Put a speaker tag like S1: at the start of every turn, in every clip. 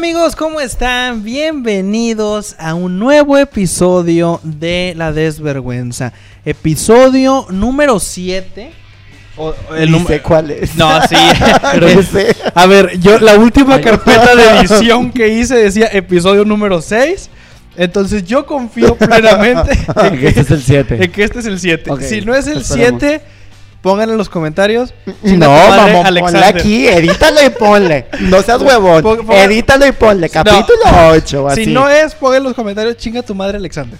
S1: amigos? ¿Cómo están? Bienvenidos a un nuevo episodio de La Desvergüenza. Episodio número 7. O- el num-
S2: sé cuál es.
S1: No, sí.
S2: Pero
S1: Es-
S2: no sé.
S1: A ver, yo la última carpeta de edición que hice decía episodio número 6. Entonces yo confío plenamente en
S3: Que este es el 7.
S1: en que este es el 7.
S3: Ok,
S1: si no es el
S3: esperemos.
S1: 7, pónganlo en los comentarios. Chinga
S2: No, mamón, ponle aquí, edítalo y ponle. No seas huevón.
S1: Pon- pon-
S2: edítalo y ponle. Capítulo 8, así.
S1: Si no es, pongan en los comentarios, chinga tu madre, Alexander.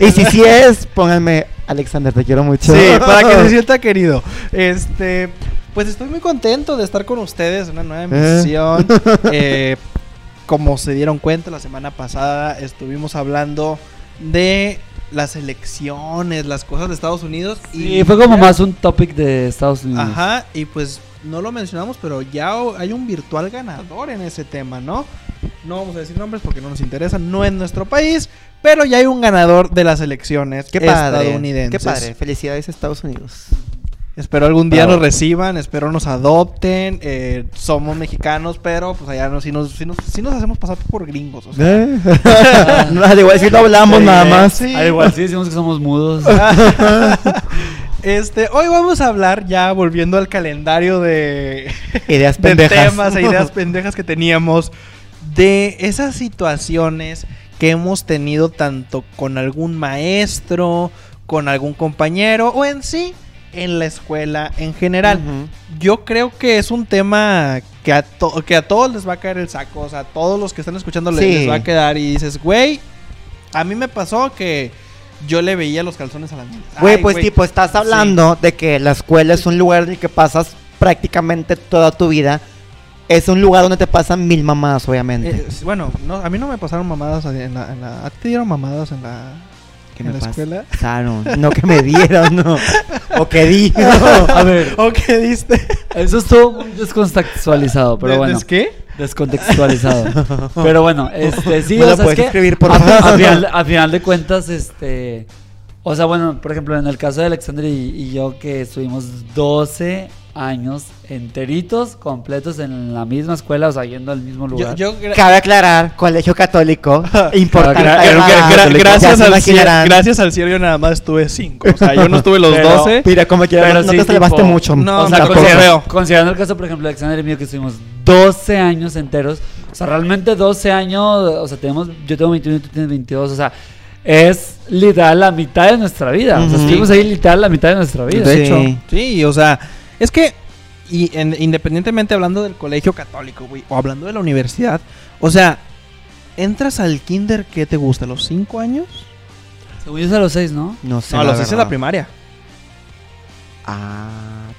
S2: Y si sí es, pónganme, Alexander, te quiero mucho.
S1: Sí, para que se sienta querido. Este, pues estoy muy contento de estar con ustedes en una nueva emisión. Eh, como se dieron cuenta la semana pasada, estuvimos hablando de las elecciones, las cosas de Estados Unidos.
S3: Y fue como más un topic de Estados Unidos.
S1: Ajá, y pues no lo mencionamos, pero ya hay un virtual ganador en ese tema, ¿no? No vamos a decir nombres porque no nos interesa, no es nuestro país, pero ya hay un ganador de las elecciones
S2: Qué padre.
S1: estadounidenses.
S2: Qué padre. Felicidades a Estados Unidos.
S1: Espero algún día nos reciban, espero nos adopten. eh, somos mexicanos, pero pues allá no, si nos, si nos, sí nos hacemos pasar por gringos. O sea.
S2: ¿Eh? no, al igual si no hablamos
S1: Sí,
S2: nada más.
S1: sí.
S3: Al igual sí decimos que somos mudos.
S1: Este, hoy vamos a hablar ya volviendo al calendario de,
S2: Ideas
S1: de
S2: pendejas.
S1: temas e ideas pendejas que teníamos de esas situaciones que hemos tenido tanto con algún maestro, con algún compañero o en sí en la escuela en general. Yo creo que es un tema que a, que a todos les va a caer el saco. O sea, a todos los que están escuchando les,
S2: Sí.
S1: les va a quedar. Y dices, güey, a mí me pasó que yo le veía los calzones a las niñas.
S2: Güey, pues tipo, estás hablando de que la escuela es un lugar en el que pasas prácticamente toda tu vida. Es un lugar donde te pasan mil mamadas, obviamente.
S1: Eh, bueno, no, a mí no me pasaron mamadas en la, en la- ¿A ti te dieron mamadas en la,
S2: ¿Qué
S1: en
S2: me
S1: la
S2: pasa?
S1: escuela?
S2: Pasaron. No que me dieron, no. O que di.
S3: A ver,
S1: ¿O qué diste?
S3: eso estuvo muy descontextualizado, pero
S1: ¿De-
S3: bueno.
S1: ¿des qué?
S3: Descontextualizado. pero bueno, este, sí,
S2: ¿Me
S3: o
S2: lo
S3: sea, es
S2: puedes
S3: que
S2: escribir, por
S3: a,
S2: favor?
S3: a final, a final de cuentas, este... O sea, bueno, por ejemplo, en el caso de Alexander y, y yo que estuvimos 12 años enteritos, completos en la misma escuela, o sea, yendo al mismo
S1: Yo,
S3: lugar.
S1: yo gra-
S2: Cabe aclarar, colegio católico. Importante.
S3: Gra-
S1: gra- gracias, al cielo, gracias al cielo yo nada más estuve cinco. O sea, yo no estuve los
S3: Pero-
S1: 12.
S2: Mira, como quiera,
S3: Pero
S2: no
S3: sí,
S2: te salvaste
S3: tipo,
S2: mucho.
S1: no,
S3: o sea,
S1: tampoco
S3: considera-
S1: creo.
S3: considerando el caso, por ejemplo, de Alexander y mío, que estuvimos 12 años enteros. O sea, realmente 12 años, o sea, tenemos, yo tengo 21 y tú tienes 22, o sea, es literal la mitad de nuestra vida. O sea, estuvimos ahí literal la mitad de nuestra vida.
S2: De
S1: De
S2: Sí.
S1: hecho, sí, o sea, es que y en- independientemente hablando del colegio católico, güey, o hablando de la universidad, o sea, entras al kinder que te gusta, a los 5 años?
S3: Según yo es a los 6, ¿no?
S2: No sé.
S1: no, a los 6 en
S2: verdad.
S1: la primaria.
S2: Ah,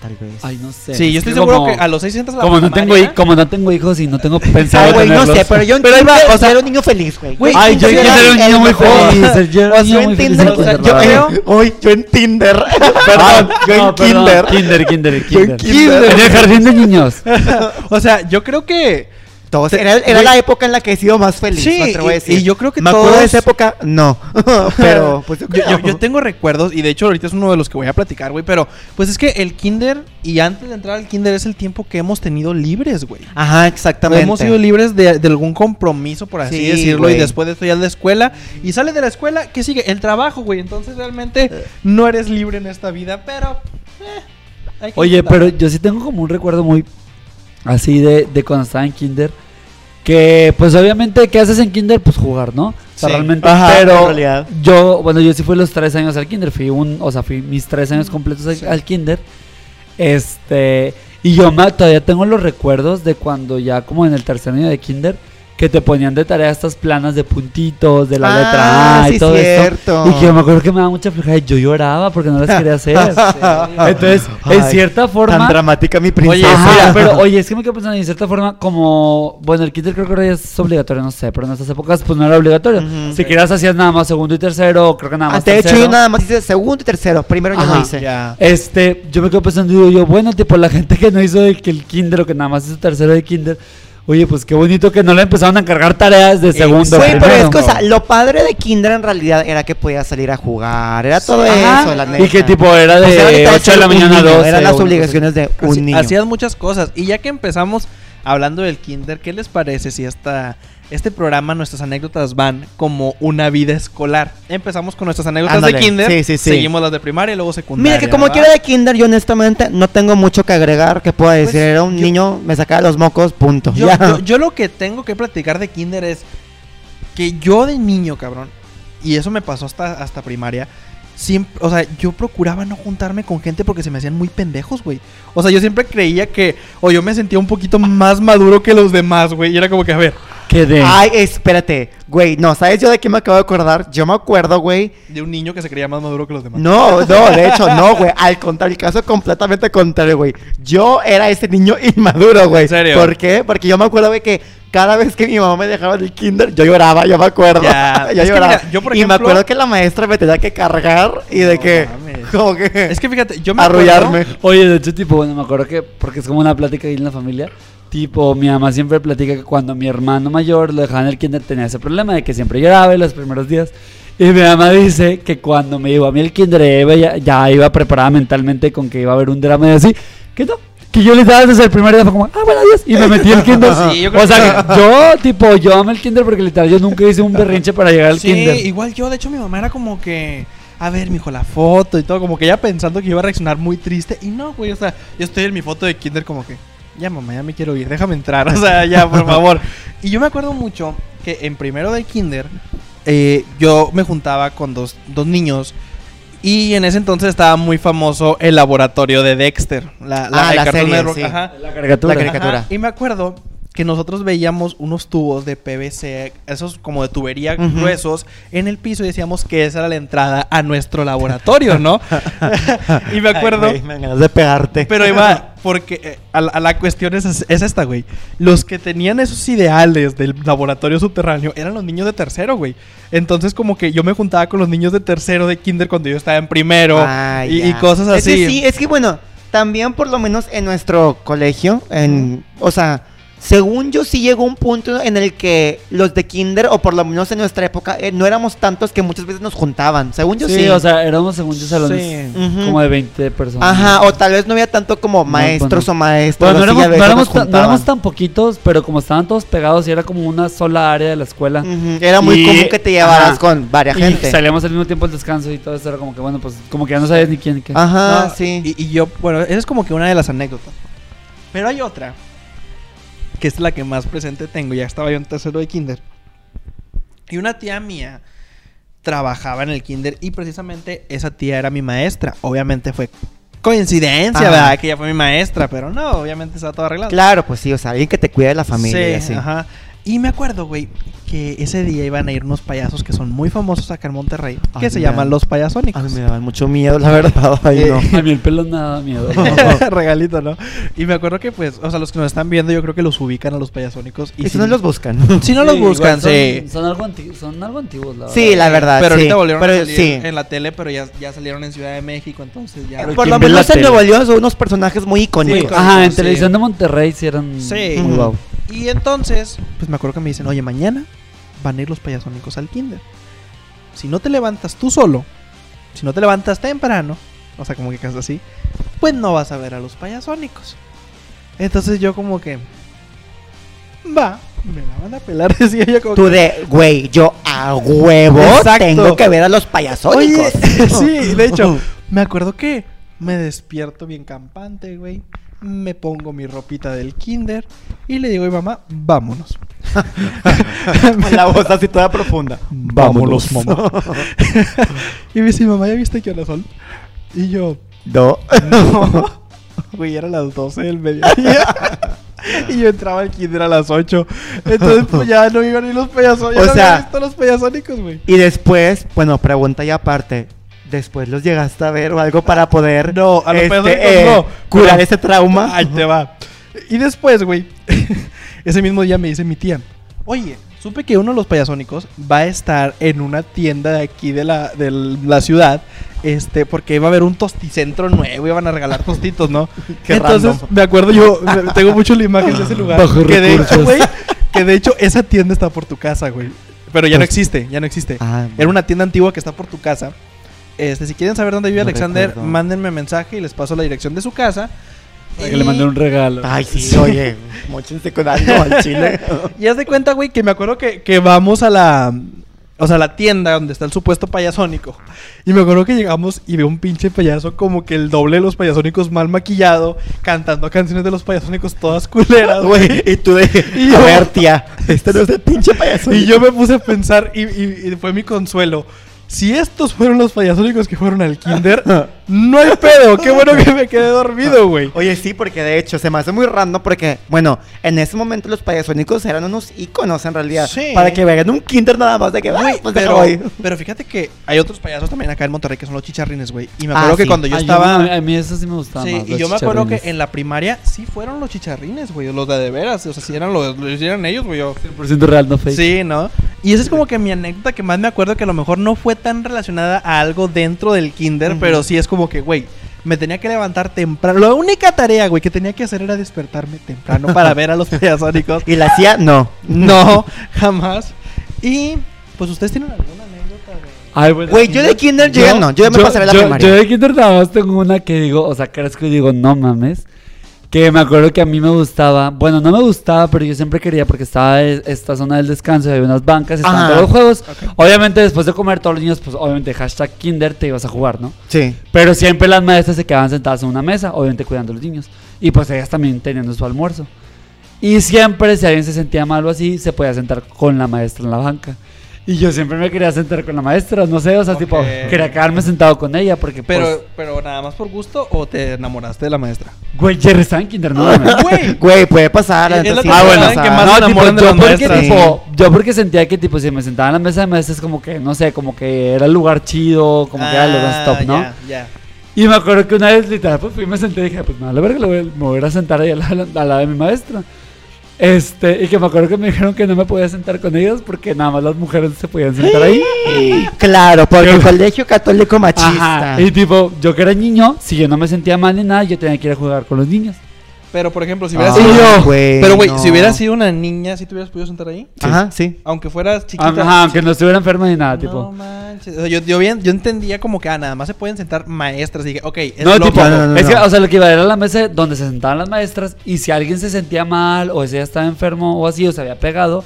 S2: tal vez.
S3: Ay, no sé.
S1: Sí, yo
S3: Es
S1: estoy seguro
S3: como-
S1: que a los 6 entras a la
S3: Como no, tengo, como no tengo hijos y no tengo pensado
S2: Ay, güey, no sé, pero yo en
S1: Pero
S2: kinder
S1: o sea-
S2: era un niño feliz, güey.
S3: Ay, yo,
S1: yo
S3: yo
S1: era
S3: un niño muy
S1: mejor.
S3: feliz. Yo era
S2: O
S3: un
S2: sea,
S3: niño
S2: yo
S3: muy feliz
S2: entiendo, o sea,
S3: kinder,
S2: yo creo, hoy yo en Tinder.
S3: Perdón,
S2: yo en
S3: perdón,
S2: kinder.
S3: Kinder, kinder,
S2: Yo en
S3: kinder.
S2: kinder.
S3: En el jardín de niños.
S1: O sea, yo creo que
S2: Todos-
S1: Te-
S2: era, la época en la que he sido más feliz,
S1: Sí,
S2: no te voy a
S1: y-
S2: decir.
S1: y yo creo que
S2: Me acuerdo de esa época, no. pero, pues yo creo.
S1: yo- yo tengo recuerdos y de hecho ahorita es uno de los que voy a platicar, güey, pero pues es que el kinder y antes de entrar al kinder es el tiempo que hemos tenido libres, güey.
S2: Ajá, exactamente.
S1: Hemos sido libres de, de algún compromiso, por así
S2: Sí,
S1: decirlo, y después de esto ya es la escuela. Y sale de la escuela, ¿qué sigue? El trabajo, güey. Entonces realmente no eres libre en esta vida, pero... eh, hay que
S3: Oye, pero yo sí tengo como un recuerdo muy así de, de cuando estaba en kinder. Que pues obviamente, ¿qué haces en kinder? Pues jugar, ¿no? O sea,
S1: Sí.
S3: realmente,
S2: Ajá,
S3: pero yo, bueno, yo sí fui los tres años al kinder, fui un, o sea, fui mis tres años completos al, al kinder. Este, y yo me- todavía tengo los recuerdos de cuando ya como en el tercer año de kinder, que te ponían de tarea estas planas de puntitos, de la
S2: Ah,
S3: letra A y
S2: sí,
S3: todo
S2: cierto.
S3: esto. Y que yo me acuerdo que me daba mucha flojera y yo lloraba porque no las quería hacer. Entonces, en cierta forma...
S2: Tan dramática mi
S1: Oye,
S2: princesa.
S3: Ajá,
S1: mira,
S3: pero oye, es que me quedo pensando, en cierta forma, como, bueno, el kinder creo que ahora ya es obligatorio, no sé, pero en estas épocas pues no era obligatorio.
S2: Ujú.
S3: Si querías hacías nada más segundo y tercero, creo que nada
S2: Ah,
S3: más
S2: de hecho, yo nada más hice segundo y tercero. Primero yo
S3: Ajá.
S2: no hice.
S1: Ya.
S3: Este, yo me quedo pensando y digo yo, bueno, tipo la gente que no hizo el, que el kinder o que nada más hizo tercero de kinder, oye, pues qué bonito que no le empezaron a encargar tareas de segundo.
S2: Güey, pero es o sea, lo padre de Kinder en realidad era que podías salir a jugar. Era todo
S3: Ajá,
S2: eso, la neta.
S3: Y que tipo era
S2: O sea,
S3: de
S2: ahorita
S3: 8 de la mañana a
S2: niño,
S3: 12.
S2: Eran las
S3: o cosa
S2: obligaciones de un niño.
S1: Hacías muchas cosas. Y ya que empezamos hablando del kinder, ¿qué les parece si esta este programa, nuestras anécdotas van como una vida escolar. Empezamos con nuestras anécdotas
S2: Ándale.
S1: de kinder,
S2: Sí, sí, sí.
S1: seguimos las de primaria y luego secundaria.
S2: Mira que como
S1: ¿verdad?
S2: quiera de kinder, yo honestamente no tengo mucho que agregar. Que pueda decir,
S1: Pues,
S2: era un
S1: yo-
S2: niño, me sacaba los mocos, punto.
S1: Yo,
S2: Ya.
S1: yo- yo lo que tengo que platicar de kinder es que yo de niño, cabrón, y eso me pasó hasta, hasta primaria, siempre, o sea, yo procuraba no juntarme con gente porque se me hacían muy pendejos, güey. O sea, yo siempre creía que, o yo me sentía un poquito más maduro que los demás, güey, y era como que, a ver,
S3: Que de.
S2: Ay, espérate, güey, no, ¿sabes yo de qué me acabo de acordar? Yo me acuerdo, güey.
S1: de un niño que se creía más maduro que los demás.
S2: No, no, de hecho, no, güey. Al contrario, el caso completamente contrario, güey. Yo era ese niño inmaduro, güey.
S1: ¿En serio?
S2: ¿Por qué? Porque yo me acuerdo, güey, que cada vez que mi mamá me dejaba del kinder, yo lloraba, yo me acuerdo.
S1: Ya,
S2: yo lloraba.
S1: mira, yo, por
S2: y me
S1: ejemplo-
S2: acuerdo que la maestra me tenía que cargar y de
S1: No
S2: que.
S1: mames.
S2: Como que.
S1: Es que fíjate, yo me
S2: arrullarme.
S1: acuerdo-
S3: Oye, de hecho, tipo, bueno, me acuerdo que, porque es como una plática ahí en la familia, tipo, mi mamá siempre platica que cuando mi hermano mayor lo dejaba en el kinder tenía ese problema de que siempre lloraba en los primeros días. Y mi mamá dice que cuando me llevó a mí el kinder, ya, ya iba preparada mentalmente con que iba a haber un drama y así, que no. Que yo literal desde el primer día fue como, ah, bueno, adiós. Y me metí el kinder.
S1: Sí, yo creo
S3: o sea, que yo, tipo, yo amé el kinder porque literal yo nunca hice un berrinche para llegar al
S1: Sí,
S3: kinder.
S1: igual yo, de hecho mi mamá era como que, a ver, mijo, la foto y todo, como que ella pensando que iba a reaccionar muy triste. Y no, güey, o sea, yo estoy en mi foto de kinder como que, ya mamá, ya me quiero ir, déjame entrar, o sea, ya, por favor. Y yo me acuerdo mucho que en primero de kinder, eh, yo me juntaba con dos, dos niños. Y en ese entonces estaba muy famoso el laboratorio de Dexter. La,
S2: Ah,
S1: de
S2: la serie,
S1: Network,
S2: sí.
S1: ajá.
S3: La caricatura.
S2: La caricatura.
S1: Ajá, Y me acuerdo que nosotros veíamos unos tubos de PVC, esos como de tubería gruesos, en el piso y decíamos que esa era la entrada a nuestro laboratorio, ¿no? y me acuerdo...
S2: Ay, güey, me ganas de pegarte.
S1: Pero Iván, porque eh, a, la- a la cuestión es, es esta, güey. Los que tenían esos ideales del laboratorio subterráneo eran los niños de tercero, güey. Entonces como que yo me juntaba con los niños de tercero de kinder cuando yo estaba en primero
S2: Ah,
S1: y, y cosas
S2: Es
S1: así.
S2: que sí, es que bueno, también por lo menos en nuestro colegio, en, o sea, según yo sí llegó un punto en el que los de kinder, o por lo menos en nuestra época, eh, no éramos tantos que muchas veces nos juntaban. Según yo sí.
S3: sí, o sea, éramos según yo salones
S1: Sí.
S3: Como de 20 personas.
S2: Ajá, o tal vez no había tanto como maestros
S3: bueno.
S2: o maestros.
S3: Bueno, no éramos, no, éramos tan, no éramos tan poquitos, pero como estaban todos pegados y era como una sola área de la escuela.
S2: Ujú, Era muy
S3: Y-
S2: común que te llevaras
S3: ajá.
S2: con varias
S3: Y
S2: gente.
S3: salíamos al mismo tiempo al descanso y todo eso era como que, bueno, pues como que ya no sabes ni quién ni qué.
S2: Ajá,
S1: No,
S2: sí.
S1: Y, y yo, bueno, esa es como que una de las anécdotas. Pero hay otra, que es la que más presente tengo. Ya estaba yo en tercero de kinder. Y una tía mía trabajaba en el kinder y precisamente esa tía era mi maestra. Obviamente fue coincidencia,
S2: Ah.
S1: ¿verdad? Que ella fue mi maestra, pero no, obviamente estaba todo arreglado.
S2: Claro, pues sí, o sea, alguien que te cuide de la familia
S1: Sí,
S2: así.
S1: ajá. Y me acuerdo, güey, que ese día iban a ir unos payasos que son muy famosos acá en Monterrey, que
S2: Ay,
S1: se llaman los
S2: Ay,
S1: payasónicos.
S2: me daban mucho miedo, la verdad. Ay,
S1: Eh,
S2: no.
S3: A mí el pelo no me daba miedo.
S1: Regalito, ¿no? Y me acuerdo que, pues, o sea, los que nos están viendo, yo creo que los ubican a los payasónicos. Y
S2: Y si no los buscan.
S1: si no los buscan,
S3: son,
S1: sí.
S3: Son algo, antiguos, son algo antiguos, la verdad.
S2: Sí, la verdad.
S1: Pero
S2: sí.
S1: ahorita volvieron
S2: Pero
S1: a salir
S2: sí.
S1: en la tele, pero ya, ya salieron en Ciudad de México, entonces ya.
S2: Por
S3: ¿quién
S2: lo menos en? Nuevo León son unos personajes muy icónicos.
S1: Sí,
S3: Ajá, en
S1: Sí.
S3: televisión de Monterrey sí eran
S1: Sí.
S3: muy guau.
S1: Y entonces, pues me acuerdo que me dicen, oye, mañana van a ir los payasónicos al kinder. Si no te levantas tú solo, si no te levantas temprano, o sea, como que casi así, pues no vas a ver a los payasónicos. Entonces yo como que, va, me la van a pelar, decía yo como
S2: Tú
S1: que,
S2: de, güey, yo a huevo
S1: Exacto.
S2: tengo que ver a los payasónicos.
S1: Oye, sí, de hecho, me acuerdo que me despierto bien campante, güey. Me pongo mi ropita del kinder y le digo a mi mamá, vámonos.
S2: La voz así toda profunda.
S1: Vámonos, mamá. y me dice, mamá, ¿ya viste qué hora son? Y yo,
S2: No.
S1: no. Güey, eran las 12 del mediodía. y yo entraba al kinder a las 8. Entonces, pues ya no iban ni los payasónicos.
S2: O
S1: ya no
S2: sea-
S1: había visto los payasónicos, güey.
S2: Y después, bueno, pregunta ya aparte. Después los llegaste a ver o algo para poder
S1: No, a
S2: este, eh,
S1: no.
S2: curar ese trauma.
S1: Ahí te va. Y después, güey, ese mismo día me dice mi tía, oye, supe que uno de los payasónicos va a estar en una tienda de aquí de la, de la ciudad, este, porque va a haber un tosticentro nuevo y van a regalar tostitos, ¿no?
S2: Qué
S1: Entonces,
S2: random.
S1: me acuerdo yo, tengo mucho la imagen de ese lugar.
S3: Bajo
S1: que de hecho, güey, que de hecho esa tienda está por tu casa, güey. Pero ya no
S2: Pues-
S1: existe, ya no existe.
S2: Ah,
S1: Era una tienda antigua que está por tu casa. Este, si quieren saber dónde vive
S2: No
S1: Alexander,
S2: recuerdo.
S1: mándenme mensaje y les paso la dirección de su casa.
S3: Para que le mandé un regalo.
S2: Ay, sí, oye, mochense con algo al chile.
S1: Y haz de cuenta, güey, que me acuerdo que, que vamos a la. O sea, la tienda donde está el supuesto payasónico. Y me acuerdo que llegamos y veo un pinche payaso como que el doble de los payasónicos mal maquillado, cantando canciones de los payasónicos todas culeras, güey.
S2: Güey, y tú de.
S1: Y yo-
S2: A ver, tía, este no es el pinche payaso.
S1: Y yo me puse a pensar, y, y- y fue mi consuelo. Si estos fueron los payasónicos que fueron al kinder, no hay pedo. Qué bueno que me quedé dormido, güey.
S2: Oye, sí, porque de hecho se me hace muy random porque, bueno, en ese momento los payasónicos eran unos íconos en realidad.
S1: Sí.
S2: Para que vean un kinder nada más de que,
S1: Güey,
S2: "Ay, pues
S1: pero,
S2: voy".
S1: pero fíjate que hay otros payasos también acá en Monterrey que son los chicharrines, güey. Y me acuerdo
S2: Ah,
S1: que
S2: sí.
S1: cuando yo
S3: Ah,
S1: estaba...
S3: a mí eso sí me gustaba
S1: Sí,
S3: más.
S1: y
S3: los
S1: yo me acuerdo que en la primaria sí fueron los chicharrines, güey. Los de de veras. O sea, si eran, los, eran ellos, güey. yo-
S3: 100% real, no fake.
S1: Sí, ¿no? Y esa es como que mi anécdota que más me acuerdo que a lo mejor no fue tan relacionada a algo dentro del kinder,
S2: Ujú.
S1: pero sí es como que, güey, me tenía que levantar temprano. La única tarea, güey, que tenía que hacer era despertarme temprano para ver a los payasónicos.
S2: Y la hacía, no.
S1: No, jamás. Y pues ustedes tienen alguna anécdota de...
S3: Ay, bueno,
S2: Güey, yo de kinder llegué, no, yo ya me pasaré la
S3: yo-
S2: primaria.
S3: Yo de kinder nada más tengo una que digo, o sea, crezco y digo, no mames. Que me acuerdo que a mí me gustaba, bueno, no me gustaba, pero yo siempre quería porque estaba esta zona del descanso y había unas bancas, estaban
S2: Ajá.
S3: todos los juegos. Obviamente después de comer todos los niños, pues obviamente hashtag kinder te ibas a jugar, ¿no?
S2: Sí.
S3: Pero siempre las maestras se quedaban sentadas en una mesa, obviamente cuidando a los niños. Y pues ellas también teniendo su almuerzo. Y siempre, si alguien se sentía mal o así, se podía sentar con la maestra en la banca. Y yo siempre me quería sentar con la maestra, no sé, o sea, tipo, quería quedarme sentado con ella porque,
S1: Pero,
S3: pues,
S1: pero nada más por gusto o te enamoraste de la maestra.
S3: güey, Jerry estaba en kinder, no.
S1: Güey,
S2: Güey, puede pasar. Neta,
S1: la
S2: sí,
S1: que más
S3: No,
S1: se
S3: tipo,
S1: de
S3: yo porque,
S1: maestras.
S3: tipo, yo porque sentía que, tipo, si me sentaba en la mesa de maestras, como que, no sé, como que era el lugar chido, como que era el lugar
S1: Ah,
S3: stop, ¿no?
S1: Ya, ya.
S3: Y me acuerdo que una vez, literal, pues fui y me senté y dije, pues me vale verga, a- me voy a a sentar ahí al lado al lado de mi maestra. Este, y que me acuerdo que me dijeron que no me podía sentar con ellos porque nada más las mujeres se podían sentar ahí.
S2: Claro, porque el colegio católico machista.
S3: Ajá. Y tipo, yo que era niño, si yo no me sentía mal ni nada, yo tenía que ir a jugar con los niños.
S1: Pero por ejemplo, si hubiera
S2: Ay,
S1: sido.
S3: yo-
S2: güey,
S1: pero güey,
S2: no.
S1: si hubiera sido una niña, ¿sí te hubieras podido sentar ahí?
S2: Ajá, sí.
S1: Aunque fueras chiquita.
S3: Ajá, aunque no estuviera enfermo ni nada,
S1: No
S3: tipo.
S1: manches. O sea, yo, yo, bien, yo entendía como que ah, nada más se pueden sentar maestras. Y dije, ok, es
S3: No,
S1: lo
S3: tipo,
S2: no, no, no,
S3: es que, o sea, lo que iba era la mesa donde se sentaban las maestras y si alguien se sentía mal o ese ya estaba enfermo o así o se había pegado,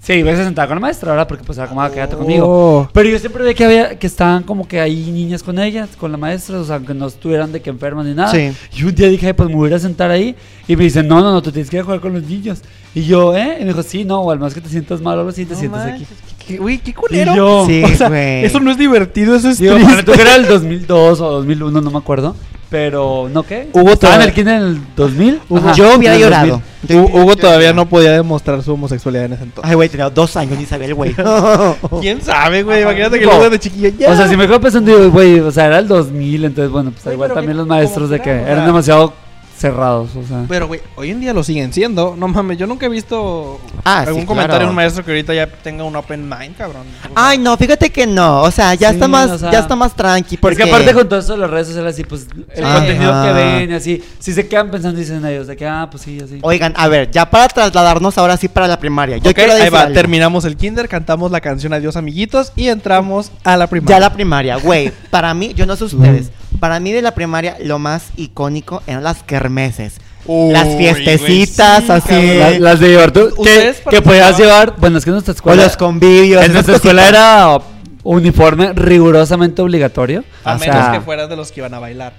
S3: se iba a sentar con la maestra, ¿verdad? Porque pues era como, ah, quédate conmigo.
S1: Oh.
S3: Pero yo siempre veía que había, que estaban como que ahí niñas con ellas, con la maestra, o sea, que no estuvieran de que enfermas ni nada.
S2: Sí.
S3: Y un día dije, "Ay, pues me voy a sentar ahí. Y me dicen, no, no, no, tú tienes que ir a jugar con los niños. Y yo, ¿eh? Y me dijo, sí, no, o al menos que te sientas mal o algo así, te
S1: No
S3: sientas aquí.
S1: manches, qué- culero.
S3: Y yo,
S2: Sí,
S1: o sea, eso no es divertido, eso es
S3: digo,
S1: triste.
S3: bueno, tú que era el 2002 o 2001, no me acuerdo. Pero, ¿no qué?
S1: Hubo
S3: ¿Estaba en el kinder en el 2000?
S2: Hugo-
S3: Ajá,
S2: yo hubiera
S3: en el
S2: llorado.
S3: 2000.
S1: Hu- Hugo todavía no podía demostrar su homosexualidad en ese entonces.
S2: Ay, güey, tenía dos años ni sabía el güey.
S1: ¿Quién sabe, güey? Imagínate que
S3: tipo,
S1: luego de chiquillo ya.
S3: O sea, si me quedo pensando, digo, güey, o sea, era el 2000, entonces, bueno, pues
S1: Güey,
S3: igual
S1: pero
S3: también
S1: que-
S3: los maestros de
S1: como
S3: que
S1: o
S3: eran
S1: sea-
S3: demasiado cerrados, o sea.
S1: Pero, güey, hoy en día lo siguen siendo. No mames, yo nunca he visto
S2: Ah,
S1: algún
S2: sí,
S1: comentario
S2: claro.
S1: de un maestro que ahorita ya tenga un open mind, cabrón. O sea,
S2: Ay, no, fíjate que no. O sea, ya
S3: Sí,
S2: está más,
S3: o sea,
S2: ya está más tranqui. Porque
S3: aparte con todo eso las redes sociales, así, pues, el
S2: Ajá.
S3: contenido que ven y así, si se quedan pensando, dicen ellos, de que, ah, pues sí, así.
S2: Oigan, a ver, ya para trasladarnos ahora sí para la primaria. Yo quiero
S1: ahí
S2: decir
S1: va.
S2: algo.
S1: Terminamos el kinder, cantamos la canción Adiós, amiguitos y entramos a la primaria.
S2: Ya la primaria, güey. Para mí, yo no sé ustedes. Para mí de la primaria lo más icónico eran las kermeses.
S1: Uy,
S2: las fiestecitas
S1: sí,
S2: así.
S3: las de llevar tú, que,
S1: ¿Ustedes
S3: que podías llevar, bueno, es que en nuestra
S2: O
S3: escuela,
S2: los convivios.
S3: en nuestra escuela
S2: cositas.
S3: era uniforme rigurosamente obligatorio.
S1: A
S3: o
S1: menos
S3: sea,
S1: que fueras de los que iban a bailar.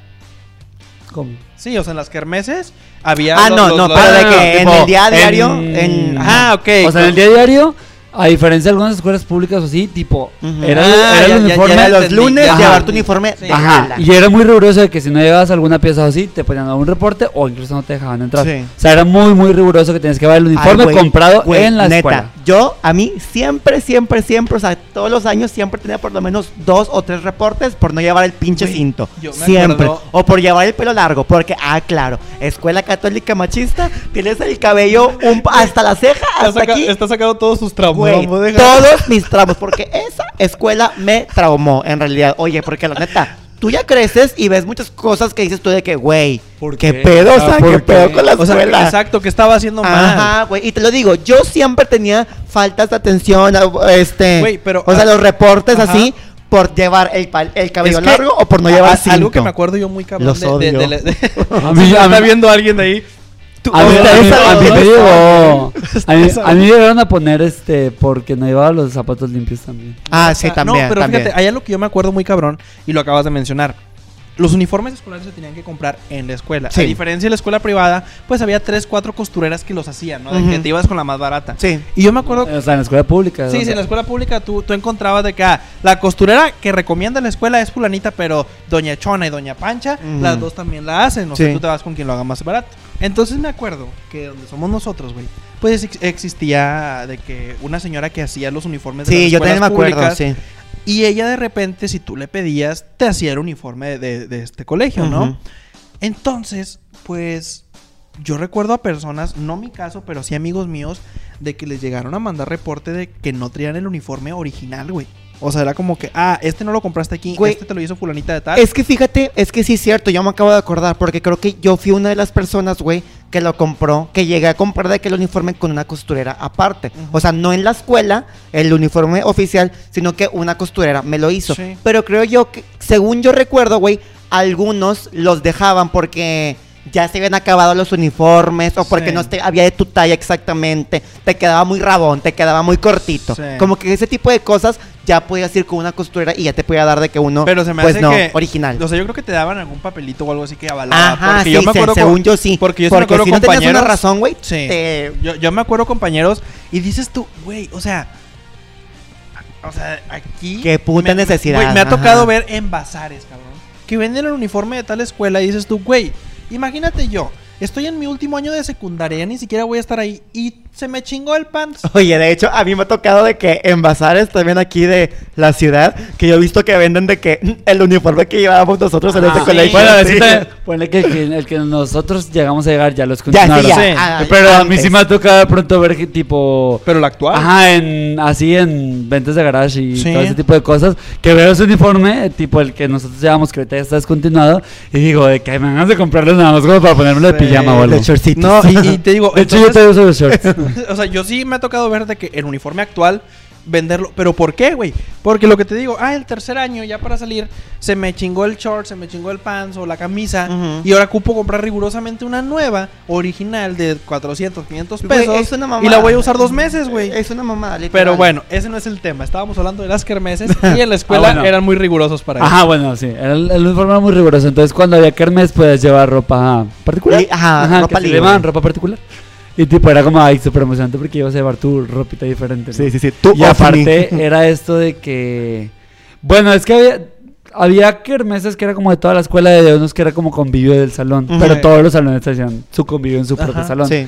S3: ¿cómo?
S1: Sí, o sea, en las kermeses había.
S2: Ah,
S1: los-
S2: no,
S1: los-
S2: no,
S1: los-
S2: pero de
S3: no,
S2: que en
S3: tipo,
S2: el día diario.
S3: en-
S2: En,
S1: Ah, ok.
S3: O sea, en el día diario, a diferencia de algunas escuelas públicas o así, tipo, era,
S1: Ah,
S3: era
S1: ya-
S3: el uniforme.
S1: ya
S2: Era los
S1: entendí,
S2: lunes llevar tu uniforme
S1: Sí.
S3: Ajá, y era muy riguroso de que si no llevabas alguna pieza así, te ponían a un reporte o incluso no te dejaban entrar.
S2: Sí.
S3: O sea, era muy, muy riguroso que tenías que llevar el uniforme
S2: Ay, güey,
S3: comprado
S2: güey,
S3: en la
S2: neta,
S3: escuela.
S2: Yo, a mí, siempre, siempre, siempre, o sea, todos los años siempre tenía por lo menos dos o tres reportes por no llevar el pinche
S1: Güey,
S2: cinto.
S1: yo me
S2: Siempre.
S1: acuerdo-
S2: O por llevar el pelo largo, porque, ah, claro, escuela católica machista, tienes el cabello un hasta la ceja,
S1: Está,
S2: hasta
S1: saca-
S2: aquí.
S1: está sacado todos sus traumas.
S2: Güey, todos mis tramos, porque esa escuela me traumó, en realidad. Oye, porque la neta, tú ya creces y ves muchas cosas que dices tú de que, güey,
S3: ¿Por
S2: qué
S3: qué?
S2: pedo, o
S3: Ah,
S2: sea,
S3: ¿por
S2: qué pedo con la
S1: O sea,
S2: escuela.
S1: exacto, que estaba haciendo mal.
S2: Ajá, güey. Y te lo digo, yo siempre tenía faltas de atención, este.
S1: Güey, pero-
S2: O sea, los reportes
S1: ajá.
S2: así. por llevar el, pal- el cabello
S1: Es que
S2: largo o por no llevar
S1: a-
S2: cinto.
S1: Algo que me acuerdo yo muy cabrón
S2: Los
S1: de,
S2: odio.
S1: de la- de-
S3: A mí- a
S1: está
S3: mí-
S1: viendo alguien de ahí. Tú-
S3: A mí,
S1: o sea,
S3: a mí-
S1: esa-
S3: a mí me llegó. A mí,
S1: Esa-
S3: a mí me llegaron a poner este porque no llevaba los zapatos limpios también.
S2: Ah, sí,
S1: Ah,
S2: también.
S1: No, pero
S2: también.
S1: fíjate, hay algo que yo me acuerdo muy cabrón y lo acabas de mencionar. Los uniformes escolares se tenían que comprar en la escuela.
S2: Sí.
S1: A diferencia de la escuela privada, pues había tres, cuatro costureras que los hacían, ¿no? De que
S2: Ujú.
S1: te ibas con la más barata.
S2: Sí.
S1: Y yo me acuerdo
S3: O sea, en la escuela pública.
S1: Sí, sí,
S3: sea,
S1: en la escuela pública tú, tú encontrabas de que ah, la costurera que recomienda la escuela es fulanita, pero Doña Chona y Doña Pancha, las dos también la hacen. O sea,
S2: Sí.
S1: tú te vas con quien lo haga más barato. Entonces me acuerdo que donde somos nosotros, güey, pues ex- existía de que una señora que hacía los uniformes de
S2: Sí,
S1: las
S2: yo también me
S1: escuelas
S2: acuerdo,
S1: públicas,
S2: sí.
S1: Y ella de repente, si tú le pedías, te hacía el uniforme de, de este colegio, ¿no? Entonces, pues yo recuerdo a personas, no mi caso, pero sí amigos míos, de que les llegaron a mandar reporte de que no traían el uniforme original, güey. O sea, era como que, ah, este no lo compraste aquí,
S2: Güey,
S1: este te lo hizo fulanita de tal.
S2: Es que fíjate, es que sí es cierto, yo me acabo de acordar, porque creo que yo fui una de las personas, güey, que lo compró, que llegué a comprar de aquel uniforme con una costurera aparte. O sea, no en la escuela, el uniforme oficial, sino que una costurera me lo hizo.
S1: Sí.
S2: Pero creo yo que, según yo recuerdo, güey, algunos los dejaban porque ya se habían acabado los uniformes o porque
S1: Sí.
S2: no te, había de tu talla exactamente, te quedaba muy rabón, te quedaba muy cortito.
S1: Sí.
S2: Como que ese tipo de cosas ya podías ir con una costurera y ya te podía dar de que uno,
S1: pero se me
S2: pues
S1: hace
S2: no,
S1: que
S2: original.
S1: O sea, yo creo que te daban algún papelito o algo así que avalaba.
S2: Ajá,
S1: porque
S2: sí,
S1: yo me
S2: se-
S1: acuerdo
S2: según
S1: con-
S2: yo sí.
S1: Porque yo sí me
S2: porque
S1: acuerdo
S2: si no tenías una
S1: compañeros-
S2: razón, güey,
S1: Sí.
S2: te-
S1: Yo, yo me acuerdo compañeros y dices tú, güey, o sea, o sea, aquí
S2: Qué puta
S1: me-
S2: necesidad,
S1: güey, me ha
S2: ajá.
S1: tocado ver en bazares, cabrón, que venden el uniforme de tal escuela y dices tú, güey, imagínate yo, estoy en mi último año de secundaria, ni siquiera voy a estar ahí y se me chingó el pants.
S2: Oye, de hecho, a mí me ha tocado de que en bazares también aquí de la ciudad, que yo he visto que venden de que el uniforme que llevábamos nosotros en
S1: Ah,
S2: ese
S1: sí.
S2: colegio.
S3: Bueno,
S2: sí.
S3: decirte, ponle que el, que el que nosotros llegamos a llegar ya los
S2: Ya,
S3: continuaron.
S2: sí, ya.
S1: Sí.
S2: ah,
S3: Pero a mí
S2: antes.
S3: sí me ha tocado de pronto ver que tipo...
S1: Pero la actual.
S3: Ajá, en, así en ventas de garage y
S1: Sí.
S3: todo ese tipo de cosas. Que veo ese uniforme, tipo el que nosotros llevamos, que ahorita ya está descontinuado. Y digo, de que me ganas de comprarlo nada más como para ponérmelo de pijama o algo.
S2: de shortcitos.
S1: No, y, y te digo,
S3: De hecho, yo
S1: entonces-
S3: te uso los shorts.
S1: o sea, yo sí me ha tocado ver de que el uniforme actual venderlo, pero ¿por qué, güey? Porque lo que te digo, ah, el tercer año ya para salir se me chingó el short, se me chingó el pants o la camisa y ahora ocupo comprar rigurosamente una nueva, original de 400, 500
S2: Güey,
S1: pesos
S2: es una mamada.
S1: y la voy a usar dos meses, güey.
S2: Es una mamada, literal.
S1: Pero bueno, ese no es el tema. Estábamos hablando de las kermeses y en la escuela
S3: Ah, bueno.
S1: eran muy rigurosos para eso.
S3: Ajá, bueno, sí. El, el uniforme era muy riguroso. Entonces, cuando había kermes, puedes llevar ropa particular.
S2: Li- ajá, ropa libre.
S3: llamaban ropa particular. Y tipo, era como, ay, súper emocionante porque ibas a llevar tu ropita diferente. ¿no?
S2: Sí, sí, sí. Tú
S3: Y aparte, era esto de que. Bueno, es que había. Había kermeses que era como de toda la escuela, de unos que era como convivio del salón. Pero todos los salones hacían su convivio en su propio
S1: Ajá.
S3: salón.
S2: Sí.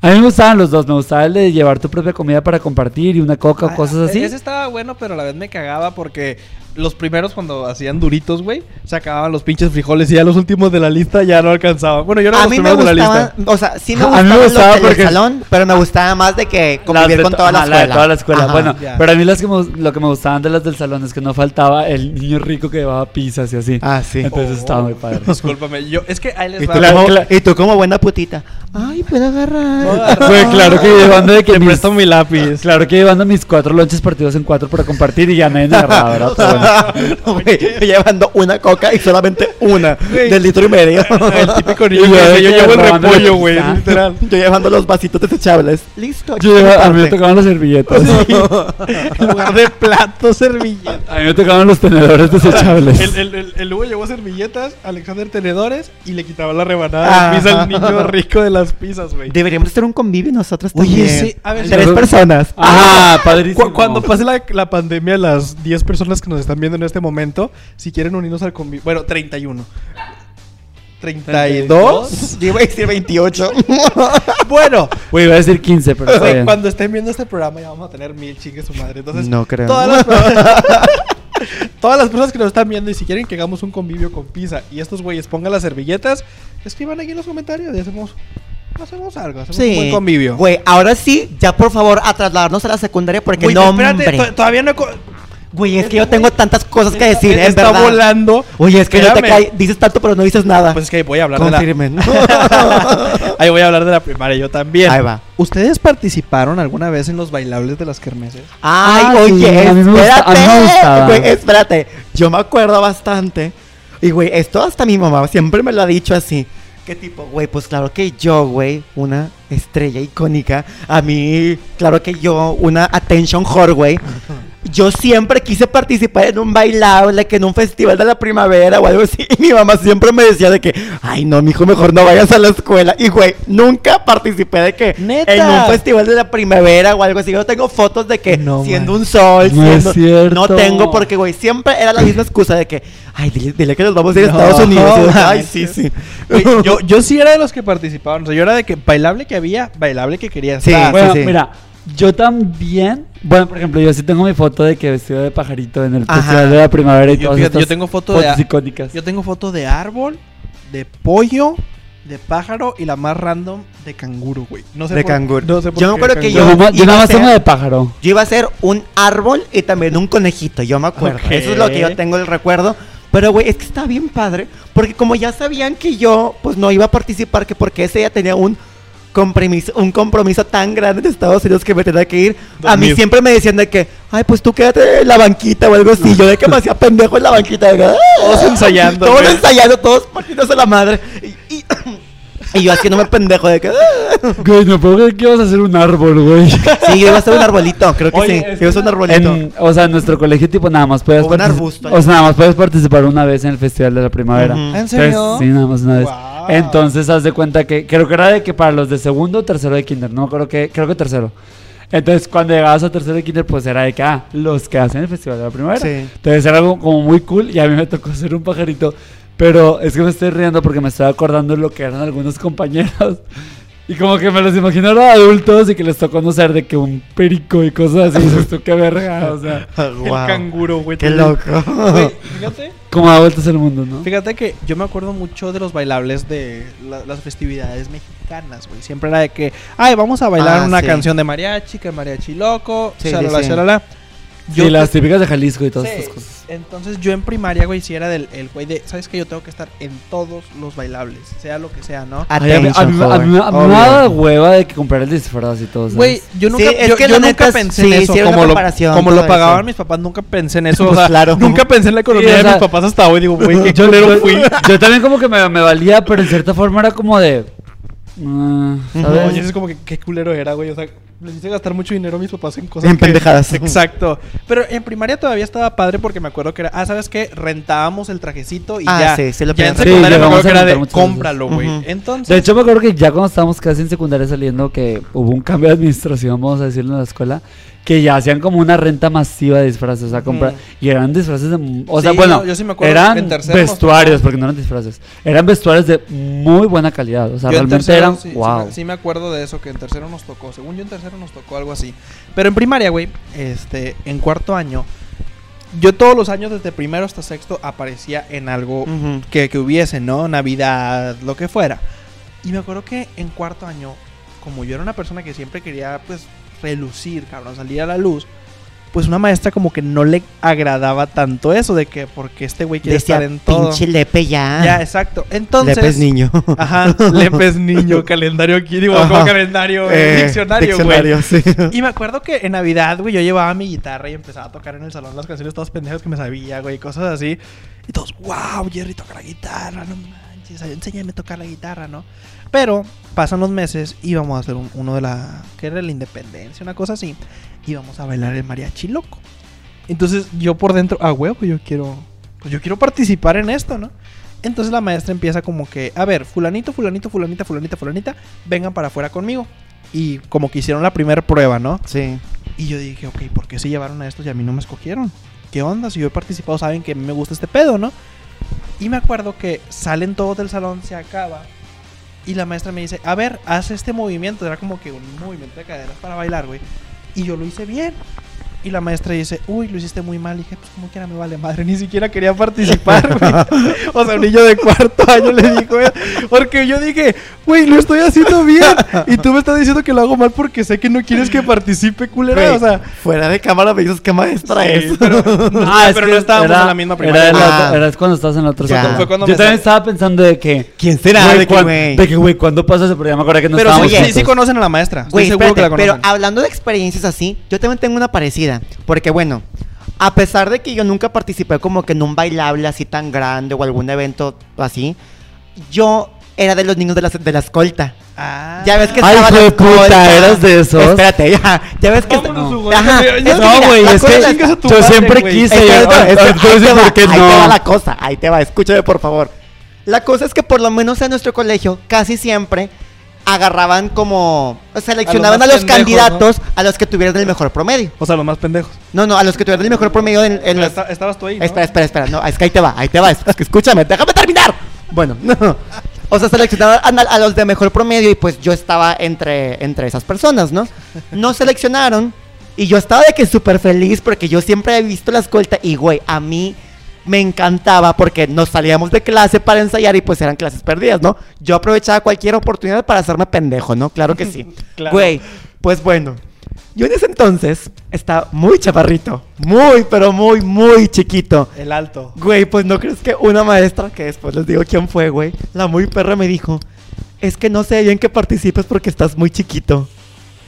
S3: A mí me gustaban los dos. Me gustaba el de llevar tu propia comida para compartir y una coca o
S1: Ah,
S3: cosas así.
S1: Ese estaba bueno, pero a la vez me cagaba porque los primeros cuando hacían duritos, güey, se acababan los pinches frijoles y ya los últimos de la lista ya no alcanzaban. Bueno, yo era
S2: A
S1: los
S2: mí me
S1: primeros de la lista.
S2: o sea, sí me
S3: A mí
S2: gustaban
S3: me gustaba
S2: los del
S3: porque-
S2: salón, pero me gustaba más de que convivir
S3: de
S2: con
S3: to-
S2: toda la escuela.
S3: de toda la escuela.
S2: Ajá.
S3: Bueno, pero a mí las que me- lo que me gustaban de las del salón es que no faltaba el niño rico que llevaba pizzas y así.
S2: Ah, sí.
S3: Entonces estaba muy padre.
S1: Discúlpame, yo, es que ahí les
S2: Y
S1: va.
S2: tú, como, y tú como buena putita. Ay, puedo agarrar.
S1: Puedo agarrar.
S3: Fue claro que llevando de que
S1: Te
S3: mis,
S1: presto mi lápiz.
S3: claro que llevando mis cuatro lonches partidos en cuatro para compartir y ya nadie me agarraba, ¿verdad?
S2: Llevando una coca y solamente una del litro y medio.
S1: El típico niño
S3: yo
S1: llevo el repollo, güey, literal.
S2: Yo llevando los vasitos desechables. Listo.
S3: Yo a mí me tocaban las servilletas.
S1: En lugar de plato, servilleta.
S3: A mí me tocaban los tenedores desechables.
S1: El, el, el, el Hugo llevó servilletas, Alexander tenedores y le quitaba la rebanada de
S2: Ah.
S1: pizza al niño rico de las pizzas, güey.
S2: Deberíamos hacer un convivio nosotros
S1: Oye,
S2: también.
S1: sí, a ver,
S2: Tres
S3: yo-
S2: personas.
S1: Cu-
S3: padrísimo.
S1: cuando pase la, la pandemia, las 10 personas que nos están viendo en este momento, si quieren unirnos al convivio. Bueno, 31. 32.
S2: Yo iba a decir 28.
S1: bueno,
S3: Güey, iba a decir 15, pero está
S1: güey,
S3: bien.
S1: cuando estén viendo este programa ya vamos a tener mil chingue su madre. Entonces,
S2: No creo.
S1: Todas las, todas las personas que nos están viendo y si quieren que hagamos un convivio con pizza y estos güeyes pongan las servilletas, escriban aquí en los comentarios y hacemos, hacemos algo, hacemos un buen convivio.
S2: Güey, ahora sí, ya por favor, a trasladarnos a la secundaria porque no,
S1: espérate,
S2: hombre.
S1: todavía no he...
S2: Güey, es que yo tengo tantas cosas que decir, es
S1: está
S2: verdad.
S1: volando.
S2: Oye, es que no te cae, dices tanto pero no dices nada.
S1: Pues es que voy a hablar de la... Ahí voy a hablar de la primaria, yo también.
S2: Ahí va.
S1: ¿Ustedes participaron alguna vez en los bailables de las kermeses?
S2: Ay,
S3: Ah,
S2: oye,
S3: gusta-
S2: espérate. Güey, espérate. Yo me acuerdo bastante. Y, güey, esto hasta mi mamá siempre me lo ha dicho así. ¿Qué tipo? Güey, pues claro que yo, güey, una estrella icónica. A mí, claro que yo, una attention whore, güey. Yo siempre quise participar en un bailable, que en un festival de la primavera o algo así. Y mi mamá siempre me decía de que, ay, no, mijo, mejor no vayas a la escuela. Y, güey, nunca participé de que
S1: ¿Neta?
S2: en un festival de la primavera o algo así. Yo tengo fotos de que
S1: No,
S2: siendo
S1: man.
S2: un sol,
S3: No es
S2: siendo...
S3: cierto.
S2: No tengo porque, güey, siempre era la misma excusa de que, ay, dile, dile que nos vamos a ir a
S1: No,
S2: Estados Unidos. Ay, sí, sí.
S1: Yo, yo sí era de los que participaban. O sea, yo era de que bailable que había, bailable que quería
S2: Sí,
S1: estar.
S3: bueno,
S2: sí.
S3: mira, yo también. Bueno, por ejemplo, yo sí tengo mi foto de que vestido de pajarito en el
S2: Ajá.
S3: festival de la primavera y
S1: Yo,
S3: todas
S1: fíjate,
S3: estas
S1: yo tengo foto
S3: fotos
S1: de,
S3: icónicas.
S1: yo tengo foto de árbol, de pollo, de pájaro y la más random de canguro, güey. No sé
S2: De
S1: por-
S2: canguro.
S1: No sé por
S2: Yo me
S1: qué
S2: acuerdo que
S3: yo,
S2: yo-
S3: yo
S2: iba
S3: nada
S2: a
S3: más tengo de pájaro.
S2: Yo iba a ser un árbol y también un conejito, yo me acuerdo.
S1: Ok.
S2: Eso es lo que yo tengo el recuerdo. Pero, güey, es que está bien padre. Porque como ya sabían que yo, pues, no iba a participar, que porque ese día tenía un compromiso, un compromiso tan grande de Estados Unidos que me tenía que ir. A mí siempre me decían de que, ay, pues tú quédate en la banquita o algo así. Yo de que me hacía pendejo en la banquita. de que, "Ah".
S1: Todos ensayando,
S2: Todos
S1: güey.
S2: ensayando, todos partiéndose la madre. Y, y- y yo haciéndome pendejo de que, "Ah".
S3: Güey, no puedo creer que ibas a hacer un árbol, güey.
S2: Sí, yo iba a ser un arbolito, creo que
S3: Oye,
S2: sí.
S3: es
S2: Iba a ser un arbolito.
S3: En- o sea, en nuestro colegio, tipo, nada más puedes
S2: O un arbusto,
S3: O sea, nada más puedes participar una vez en el Festival de la Primavera.
S1: ¿En serio?
S3: Entonces, sí, nada más una vez. Entonces, haz de cuenta que creo que era de que para los de segundo o tercero de kinder, no acuerdo que, creo que tercero. Entonces, cuando llegabas a tercero de kinder, pues era de que, ah, los que hacen el Festival de la Primavera.
S2: Sí.
S3: Entonces era algo como muy cool y a mí me tocó ser un pajarito. Pero es que me estoy riendo porque me estoy acordando de lo que eran algunos compañeros. Y como que me los imagino ahora adultos y que les tocó conocer de que un perico y cosas así. dices tú, qué verga, o sea,
S1: El canguro, güey.
S2: Qué loco.
S1: Güey, fíjate,
S3: como da vueltas el mundo, ¿no?
S1: fíjate que yo me acuerdo mucho de los bailables de la- las festividades mexicanas, güey. Siempre era de que, ay, vamos a bailar
S2: Ah,
S1: una
S2: sí.
S1: canción de mariachi, que mariachi loco,
S2: Sí,
S1: shalala,
S2: sí,
S3: las típicas de Jalisco y todas
S1: Sí.
S3: estas cosas.
S1: Entonces yo en primaria, güey, sí era del el güey de, ¿sabes que Yo tengo que estar en todos los bailables, sea lo que sea, ¿no?
S3: Ay, a mí, a mí- a mí- a mí- a mí me da hueva de que comprar el disfraz y todo. ¿sabes?
S1: Güey, yo nunca,
S2: Sí, es
S1: yo,
S2: que
S1: yo nunca pensé
S2: sí,
S1: en eso.
S2: sí
S1: como lo, como pagaban
S2: eso.
S1: mis papás, nunca pensé en eso. o
S2: Pues
S1: sea,
S2: claro.
S1: Nunca pensé en la economía
S3: Sí, o
S1: de mis papás hasta hoy. Digo, güey, qué
S3: yo,
S1: culero
S3: yo-
S1: fui.
S3: yo también como que me, me valía, pero en cierta forma era como de... ah, ¿sabes?
S1: Oye, es como que qué culero era, güey. O sea, les hice gastar mucho dinero a mis papás en cosas.
S2: En
S1: que-
S2: pendejadas.
S1: Exacto. Pero en primaria todavía estaba padre porque me acuerdo que era, ah, ¿sabes qué? Rentábamos el trajecito y
S2: Ah,
S1: ya.
S2: sí, sí lo
S1: ya en
S2: pensé.
S3: Sí,
S1: secundaria me acuerdo que era de cómpralo, güey. Entonces.
S3: De hecho, me acuerdo que ya cuando estábamos casi en secundaria saliendo, que hubo un cambio de administración, vamos a decirlo en la escuela, que ya hacían como una renta masiva de disfraces, o sea, compra-
S1: Ujú.
S3: y eran disfraces de... O sea, bueno,
S1: no, yo sí me acuerdo,
S3: eran
S1: en
S3: vestuarios, porque no eran disfraces, eran vestuarios de muy buena calidad, o sea,
S1: Yo
S3: realmente
S1: tercero,
S3: eran...
S1: sí,
S3: wow.
S1: me, sí me acuerdo de eso, que en tercero nos tocó. Según yo, en tercero nos tocó algo así. Pero en primaria, güey, este, en cuarto año, yo todos los años, desde primero hasta sexto, aparecía en algo que, que hubiese, ¿no? Navidad, lo que fuera. Y me acuerdo que en cuarto año, como yo era una persona que siempre quería, pues, relucir, cabrón, salir a la luz, pues una maestra como que no le agradaba tanto eso de que porque este güey quiere
S2: Decía,
S1: estar en todo.
S2: pinche lepe ya.
S1: Ya, exacto. Entonces,
S2: Lepe es niño.
S1: Ajá, Lepes niño, calendario aquí, digo,
S2: Ajá.
S1: como calendario, eh,
S2: Eh,
S1: diccionario, güey.
S2: diccionario, sí.
S1: Y me acuerdo que en Navidad, güey, yo llevaba mi guitarra y empezaba a tocar en el salón las canciones todas pendejas que me sabía, güey, cosas así. Y todos, wow, Jerry toca la guitarra, no manches, enséñame a tocar la guitarra, ¿no? Pero pasan los meses y vamos a hacer un- uno de la, que era la independencia, una cosa así. Y vamos a bailar el mariachi loco. Entonces yo por dentro, ah, huevo, yo quiero, pues yo quiero participar en esto, ¿no? Entonces la maestra empieza como que, a ver, fulanito, fulanito, fulanita, fulanita, fulanita, vengan para afuera conmigo. Y como que hicieron la primera prueba, ¿no?
S2: Sí.
S1: Y yo dije, ok, ¿por qué se llevaron a estos y a mí no me escogieron? ¿Qué onda? Si yo he participado, saben que me gusta este pedo, ¿no? Y me acuerdo que salen todos del salón, se acaba. Y la maestra me dice, a ver, haz este movimiento. Era como que un movimiento de caderas para bailar, güey. Y yo lo hice bien. Y la maestra dice, uy, lo hiciste muy mal. Y dije, pues como quiera me vale madre. Ni siquiera quería participar, güey. o sea, un niño de cuarto año le dijo güey. Porque yo dije, güey, lo estoy haciendo bien. Y tú me estás diciendo que lo hago mal porque sé que no quieres que participe, culera.
S2: Güey,
S1: O sea,
S2: fuera de cámara me dices qué maestra es.
S1: pero,
S3: Ah, es
S1: pero
S3: que
S1: no estábamos
S3: era-
S1: en la misma
S3: Era,
S1: primaria.
S3: el otro-
S2: Ah.
S3: era cuando estabas en la otra.
S1: Fue cuando
S3: Yo también
S1: sal-
S3: estaba pensando de que.
S2: ¿Quién será?
S3: Güey,
S2: de que,
S3: cuan-
S2: güey?
S3: de que, güey, ¿cuándo pasa me acordé que no
S1: pero
S3: estábamos
S1: sí, sí,
S3: juntos.
S1: sí conocen a la maestra. Estoy
S2: Güey,
S1: seguro que la
S2: espérate, pero hablando de experiencias así, yo también tengo una parecida. Porque bueno, a pesar de que yo nunca participé como que en un bailable así tan grande o algún evento así, yo era de los niños de la, de la escolta.
S1: Ah.
S2: Ya ves que
S3: Ay,
S2: estaba
S3: hijo
S2: la
S3: de puta. ¿eras de esos?
S2: Espérate, ya. Ya ves que.
S1: Vámonos,
S2: no.
S1: güey.
S2: Ajá. Es que
S3: No, güey, es
S2: es-
S3: yo siempre quise.
S2: Ahí te va, ahí te va, la cosa, ahí te va, escúchame por favor. La cosa es que por lo menos en nuestro colegio casi siempre agarraban como seleccionaban a los,
S1: pendejos,
S2: candidatos a los que tuvieran el mejor promedio.
S1: O sea, los más pendejos.
S2: No, no, a los que tuvieran el mejor promedio en, en los-
S1: esta- estabas tú ahí, ¿no?
S2: Espera, espera, espera, no, es que ahí te va, ahí te va, es que escúchame, déjame terminar. Bueno, no. O sea, seleccionaban a, a los de mejor promedio y pues yo estaba entre, entre esas personas, ¿no? No seleccionaron y yo estaba de que súper feliz porque yo siempre he visto la escolta y, güey, a mí me encantaba porque nos salíamos de clase para ensayar y pues eran clases perdidas, ¿no? Yo aprovechaba cualquier oportunidad para hacerme pendejo, ¿no? Claro que sí.
S1: Claro.
S2: Güey, pues bueno, yo en ese entonces estaba muy chaparrito, muy, pero muy, muy chiquito.
S1: El alto.
S2: Güey, pues no crees que una maestra, que después les digo quién fue, güey, la muy perra me dijo, es que no se ve bien que participes porque estás muy chiquito.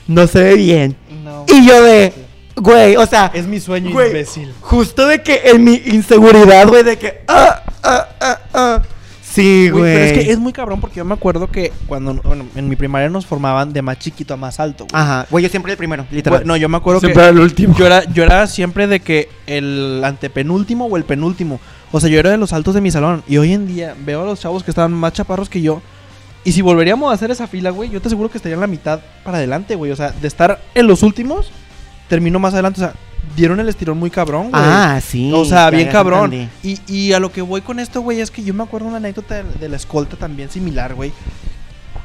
S2: No se ve bien.
S1: No.
S2: Y yo de, güey, o sea,
S1: Es mi sueño
S2: güey,
S1: imbécil.
S2: justo de que en mi inseguridad, güey, de que, ah, ah, ah, ah. Sí,
S1: Güey, pero es que es muy cabrón porque yo me acuerdo que cuando bueno, en mi primaria nos formaban de más chiquito a más alto. güey.
S2: Ajá, güey, yo siempre el primero, literal.
S1: Güey, No, yo me acuerdo
S3: Siempre
S1: que
S3: era el último.
S1: yo era, yo era siempre de que el antepenúltimo o el penúltimo. O sea, yo era de los altos de mi salón. Y hoy en día veo a los chavos que estaban más chaparros que yo. Y si volveríamos a hacer esa fila, güey, yo te aseguro que estaría en la mitad para adelante, güey. O sea, de estar en los últimos, termino más adelante. O sea, dieron el estirón muy cabrón, güey.
S2: Ah, sí.
S1: O sea,
S2: ya,
S1: bien
S2: ya
S1: cabrón. Y, y a lo que voy con esto, güey, es que yo me acuerdo una anécdota de, de la escolta también similar, güey.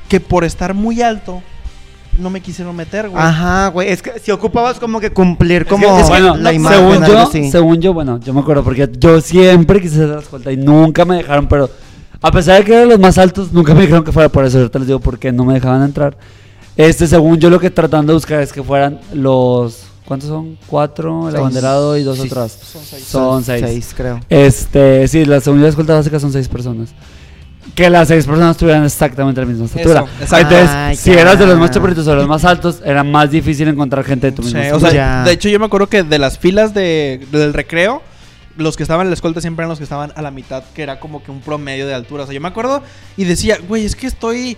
S1: Que por estar muy alto, no me quisieron meter, güey.
S2: Ajá, güey, es que si ocupabas como que cumplir
S1: que-
S2: como
S1: es que
S3: bueno,
S2: la
S1: no-
S2: imagen,
S3: según yo,
S2: así.
S3: según yo, bueno, yo me acuerdo porque yo siempre quise hacer la escolta y nunca me dejaron, pero a pesar de que eran los más altos, nunca me dijeron que fuera por eso. Ahorita les digo por qué no me dejaban entrar. Este, según yo, lo que tratan de buscar es que fueran los. ¿Cuántos son? Cuatro, el
S2: Seis.
S3: abanderado y dos
S2: Sí,
S3: atrás.
S1: Son seis.
S3: Son seis.
S2: Seis, creo.
S3: Este, sí, la segunda escolta básica son seis personas. Que las seis personas tuvieran exactamente la misma estatura.
S1: exacto.
S3: Entonces,
S2: Ah,
S3: si eras de los más chaparritos o los más altos, era más difícil encontrar gente de tu
S1: Sí,
S3: misma
S1: o
S3: estatura.
S1: sea,
S2: Ya.
S1: de hecho yo me acuerdo que de las filas de, del recreo, los que estaban en la escolta siempre eran los que estaban a la mitad, que era como que un promedio de altura. O sea, yo me acuerdo y decía, güey, es que estoy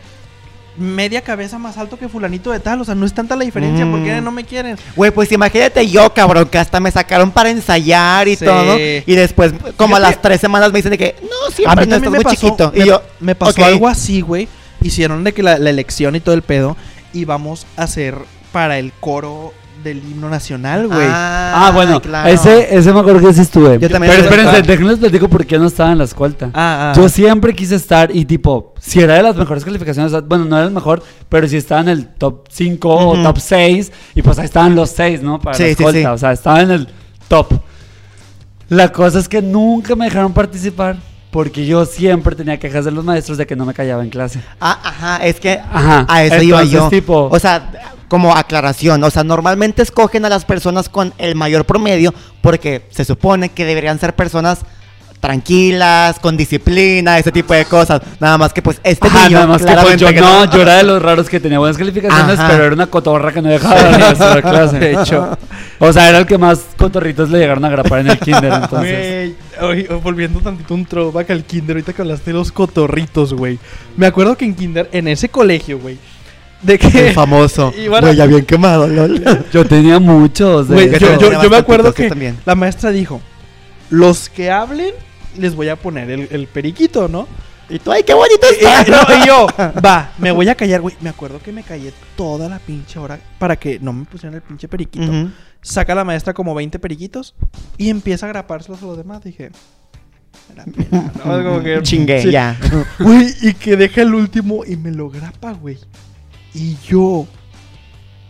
S1: media cabeza más alto que fulanito de tal. O sea, no es tanta la diferencia, ¿por qué
S2: Mm.
S1: no me quieren?
S2: Güey, pues imagínate yo, cabrón, que hasta me sacaron para ensayar y
S1: Sí.
S2: todo. Y después, como a las tres semanas, me dicen de que no,
S1: A
S2: siempre
S1: mí
S2: no estás
S1: me
S2: muy
S1: pasó,
S2: chiquito.
S1: me,
S2: y yo,
S1: me pasó algo así, güey. Hicieron de que la, la elección y todo el pedo íbamos a hacer para el coro del himno nacional, güey.
S3: Ah, bueno,
S2: claro.
S3: ese, ese me acuerdo que sí estuve.
S2: Yo también
S3: Pero espérense, déjenles platico por qué no estaba en la escolta.
S1: Ah, ah.
S3: Yo siempre quise estar y tipo, si era de las mejores calificaciones, bueno, no era el mejor, pero si estaba en el top 5
S2: Ujú.
S3: o top 6 y pues ahí estaban los 6, ¿no? Para
S2: Sí,
S3: la
S2: sí,
S3: escolta,
S2: sí.
S3: o sea, estaba en el top. La cosa es que nunca me dejaron participar porque yo siempre tenía quejas de los maestros de que no me callaba en clase.
S2: Ah, ajá, es que
S3: Ajá,
S2: a eso iba yo.
S3: tipo-
S2: O sea, como aclaración, o sea, normalmente escogen a las personas con el mayor promedio porque se supone que deberían ser personas tranquilas, con disciplina, ese tipo de cosas. Nada más que pues este
S3: Ajá,
S2: niño
S3: nada más que pues, yo
S2: que
S3: no, yo era de los raros que tenía buenas calificaciones,
S2: Ajá.
S3: pero era una cotorra que no dejaba de regresar a clase.
S1: De hecho.
S3: O sea, era el que más cotorritos le llegaron a grapar en el kinder, entonces.
S1: Güey, oye, volviendo tantito un throwback al kinder, ahorita que hablaste de los cotorritos, güey. Me acuerdo que en kinder, en ese colegio, güey, de que...
S2: El famoso.
S1: Y bueno-
S2: Güey, ya bien quemado, lol.
S3: Yo tenía muchos de
S1: Güey,
S2: Yo
S1: yo, yo- me acuerdo que
S2: también.
S1: la maestra dijo, los que hablen, les voy a poner el, el periquito, ¿no?
S2: Y tú, ay, qué bonito
S1: Y,
S2: está.
S1: no, y yo, va, me voy a callar, güey. Me acuerdo que me callé toda la pinche hora para que no me pusieran el pinche periquito. Saca la maestra como 20 periquitos y empieza a grapárselos a los demás. Dije, "Me la pela", ¿no? Es como que-
S2: Chingué,
S1: sí.
S2: ya.
S1: Güey, y que deja el último y me lo grapa, güey. Y yo,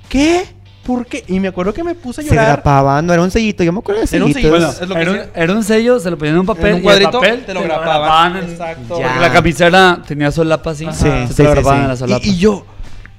S1: ¿qué? ¿por qué? Y me acuerdo que me puse a
S2: Se
S1: llorar.
S2: grapaba, no era un sellito, yo me acuerdo de
S1: Era un
S2: sellitos.
S1: sellito.
S3: Bueno,
S1: es lo que
S3: era, un, era un sello, se lo ponían en un papel
S1: En un
S3: y
S1: cuadrito
S3: el papel
S1: te lo grababan.
S3: en-
S1: Exacto.
S2: Ya.
S3: Porque la camiseta tenía solapa así.
S1: Ajá.
S2: Sí,
S3: se
S2: sí,
S3: te lo
S2: sí, sí.
S3: en la solapa.
S1: Y, y yo,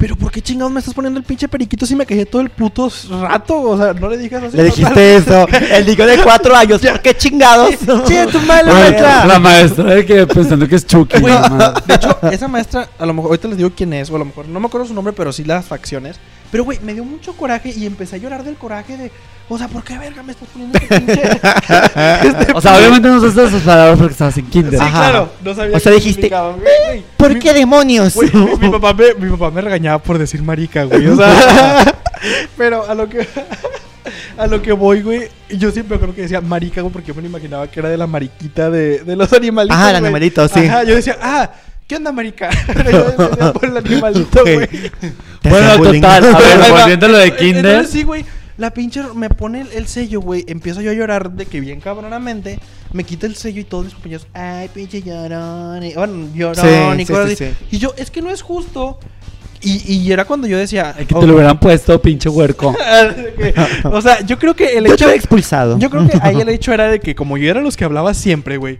S1: ¿pero por qué chingados me estás poniendo el pinche periquito si me quejé todo el puto rato? O sea, no le dije eso.
S2: Le dijiste eso. El niño de cuatro años. ¿Por qué chingados?
S1: Che, tu madre,
S3: Bueno,
S1: maestra.
S3: la maestra de que pensando que es Chucky. La
S1: de hecho, esa maestra, a lo mejor, ahorita les digo quién es, o a lo mejor, no me acuerdo su nombre, pero sí las facciones. Pero, güey, me dio mucho coraje y empecé a llorar del coraje de, o sea, ¿por qué verga me estás poniendo este pinche? este
S3: O sea, obviamente no usaste esas palabras porque estabas en kinder.
S1: Sí,
S2: Ajá.
S1: claro, no sabía
S2: O sea, dijiste,
S1: güey.
S2: ¿Por
S1: Mi-
S2: qué demonios?
S1: Güey, mi, mi papá me, mi papá me regañaba por decir marica, güey. O sea, pero a lo que a lo que voy, güey, yo siempre creo que decía marica, güey, porque yo me lo imaginaba que era de la mariquita de, de los animalitos.
S2: Ah, el animalito, sí.
S1: Ajá, yo decía, ah, ¿qué onda, marica? yo decía por el animalito,
S2: Güey.
S3: Bueno, total, a ver, volviendo lo de kinder.
S1: Entonces sí, güey. La pinche me pone el, el sello, güey. Empiezo yo a llorar de que bien cabronamente. Me quita el sello y todos mis compañeros, ay, pinche llorón. Y, bueno, llorón
S2: Sí,
S1: y
S2: sí,
S1: cosas
S2: sí,
S1: así.
S2: sí.
S1: Y yo, es que no es justo. Y, y era cuando yo decía.
S3: Ay, que
S1: oh,
S3: te lo hubieran puesto, pinche huerco.
S1: o sea, yo creo que el
S2: Yo
S1: hecho.
S2: te he expulsado.
S1: Yo creo que ahí el hecho era de que, como yo era los que hablaba siempre, güey.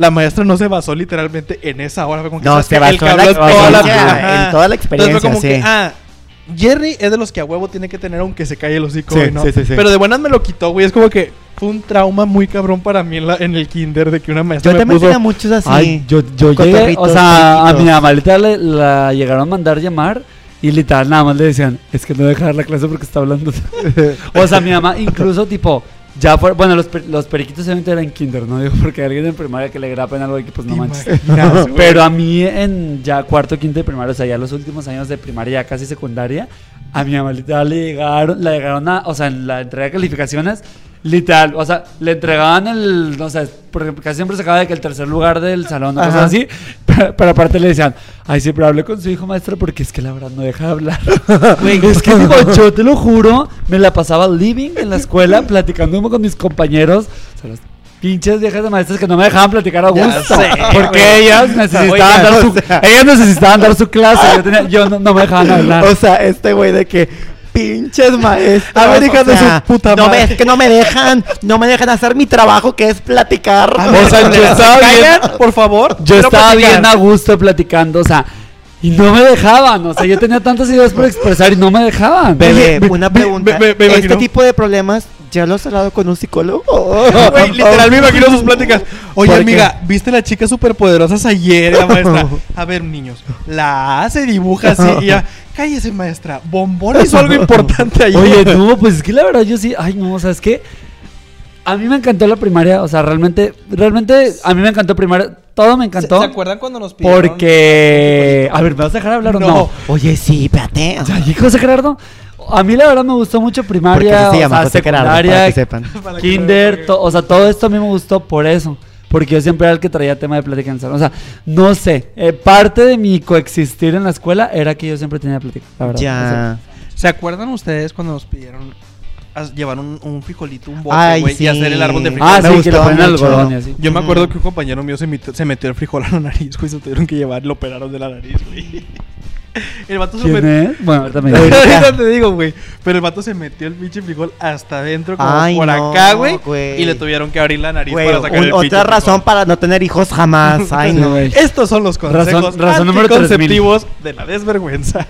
S1: La maestra no se basó literalmente en esa hora. fue como que,
S2: No,
S1: ¿sabes
S2: se basó
S1: El que
S2: en la
S1: toda la
S2: experiencia,
S1: Ajá.
S2: en toda la
S1: Entonces fue
S2: experiencia,
S1: como que,
S2: sí.
S1: ah, Jerry es de los que a huevo tiene que tener aunque se calle el hocico,
S2: Sí,
S1: ¿no?
S2: sí, sí, sí.
S1: Pero de buenas me lo quitó, güey. Es como que fue un trauma muy cabrón para mí en, la- en el kinder de que una maestra
S2: Yo
S1: me
S2: también
S1: puso...
S2: tenía muchos así.
S3: Ay, yo, yo llegué, o sea, a mi amalita le, la llegaron a mandar llamar y literal nada más le decían, es que no deja dar la clase porque está hablando. o sea, mi mamá incluso tipo, ya fue, bueno, los, per- los periquitos obviamente eran kinder, ¿no? Digo, porque alguien en primaria que le grapen algo y que pues no
S1: ¿Te
S3: manches. Pero a mí en ya cuarto, quinto de primaria, o sea, ya los últimos años de primaria, casi secundaria, a mi literal le llegaron, le llegaron a, o sea, en la entrega de calificaciones, literal, o sea, le entregaban el, no sé, por ejemplo, casi siempre se acaba de que el tercer lugar del salón o cosas así, pero, pero aparte le decían, ay, sí, pero hable con su hijo maestro porque es que la verdad no deja de hablar. Güey, es que digo, yo te lo juro, me la pasaba living en la escuela, platicando con mis compañeros, o sea, las pinches viejas de maestras que no me dejaban platicar a gusto.
S1: sé,
S3: porque ellas necesitaban dar su,
S2: o sea-
S3: ellas necesitaban dar su clase, yo, tenía- yo no, no me dejaban hablar.
S2: O sea, este güey de que pinches maestros.
S1: A ver,
S2: o
S1: de su puta
S2: no
S1: madre.
S2: me, es que no me dejan, no me dejan hacer mi trabajo que es platicar.
S1: A ver,
S3: O sea, yo
S1: ¿se
S3: estaba bien-
S1: por favor.
S3: Yo estaba
S1: platicar.
S3: bien a gusto platicando, o sea, y no me dejaban, o sea, yo tenía tantas ideas por expresar y no me dejaban.
S2: Bebé, una pregunta. ¿Este
S1: imagino-
S2: tipo de problemas ya lo has hablado con un psicólogo?
S1: Güey, literal me imagino sus pláticas. Oye,
S2: ¿Por qué?
S1: amiga, ¿viste las chicas superpoderosas ayer? La maestra. A ver, niños, la A se dibuja así y ya. Cállese, maestra. Bombón hizo algo importante ayer.
S3: Oye, no, pues es que la verdad yo sí, ay no, o sea, es que a mí me encantó la primaria, o sea, realmente, realmente a mí me encantó primaria, todo me
S1: ¿Se,
S3: encantó.
S1: se acuerdan cuando nos pidieron?
S3: Porque, a ver, ¿me vas a dejar hablar o
S1: No.
S3: no?
S2: Oye, sí, espérate.
S3: Ay, José Gerardo, a mí la verdad me gustó mucho primaria,
S2: se
S3: o
S2: llama
S3: sea,
S2: José Gerardo,
S3: secundaria,
S2: para que sepan.
S3: Kinder, to- o sea, todo esto a mí me gustó por eso. Porque yo siempre era el que traía tema de plática en el salón. O sea, no sé. eh, parte de mi coexistir en la escuela era que yo siempre tenía plática. La verdad. O sea,
S2: Ya.
S1: ¿Se acuerdan ustedes cuando nos pidieron llevar un, un frijolito, un bote, güey,
S2: sí.
S1: y hacer el árbol de frijol?
S3: Ah,
S2: Me
S3: sí, que
S2: gustaba
S3: ponen algodón y así.
S1: Yo me acuerdo que un compañero mío se metió, se metió el frijol a la nariz, güey, se lo tuvieron que llevar lo operaron de la nariz, güey. El vato se
S3: ¿Quién
S1: metió.
S3: es? Bueno, ahorita me
S2: Ahorita.
S1: Ahorita te digo, güey. Pero el vato se metió el pinche frijol hasta adentro, como
S2: Ay,
S1: por
S2: no,
S1: acá, güey. Y le tuvieron que abrir la nariz
S2: Güey,
S1: para sacar
S2: un-
S1: el pinche
S2: otra razón
S1: frijol.
S2: para no tener hijos jamás. Ay, no.
S3: güey.
S1: Estos son los consejos
S3: Razón- razón número
S1: anticonceptivos de la desvergüenza.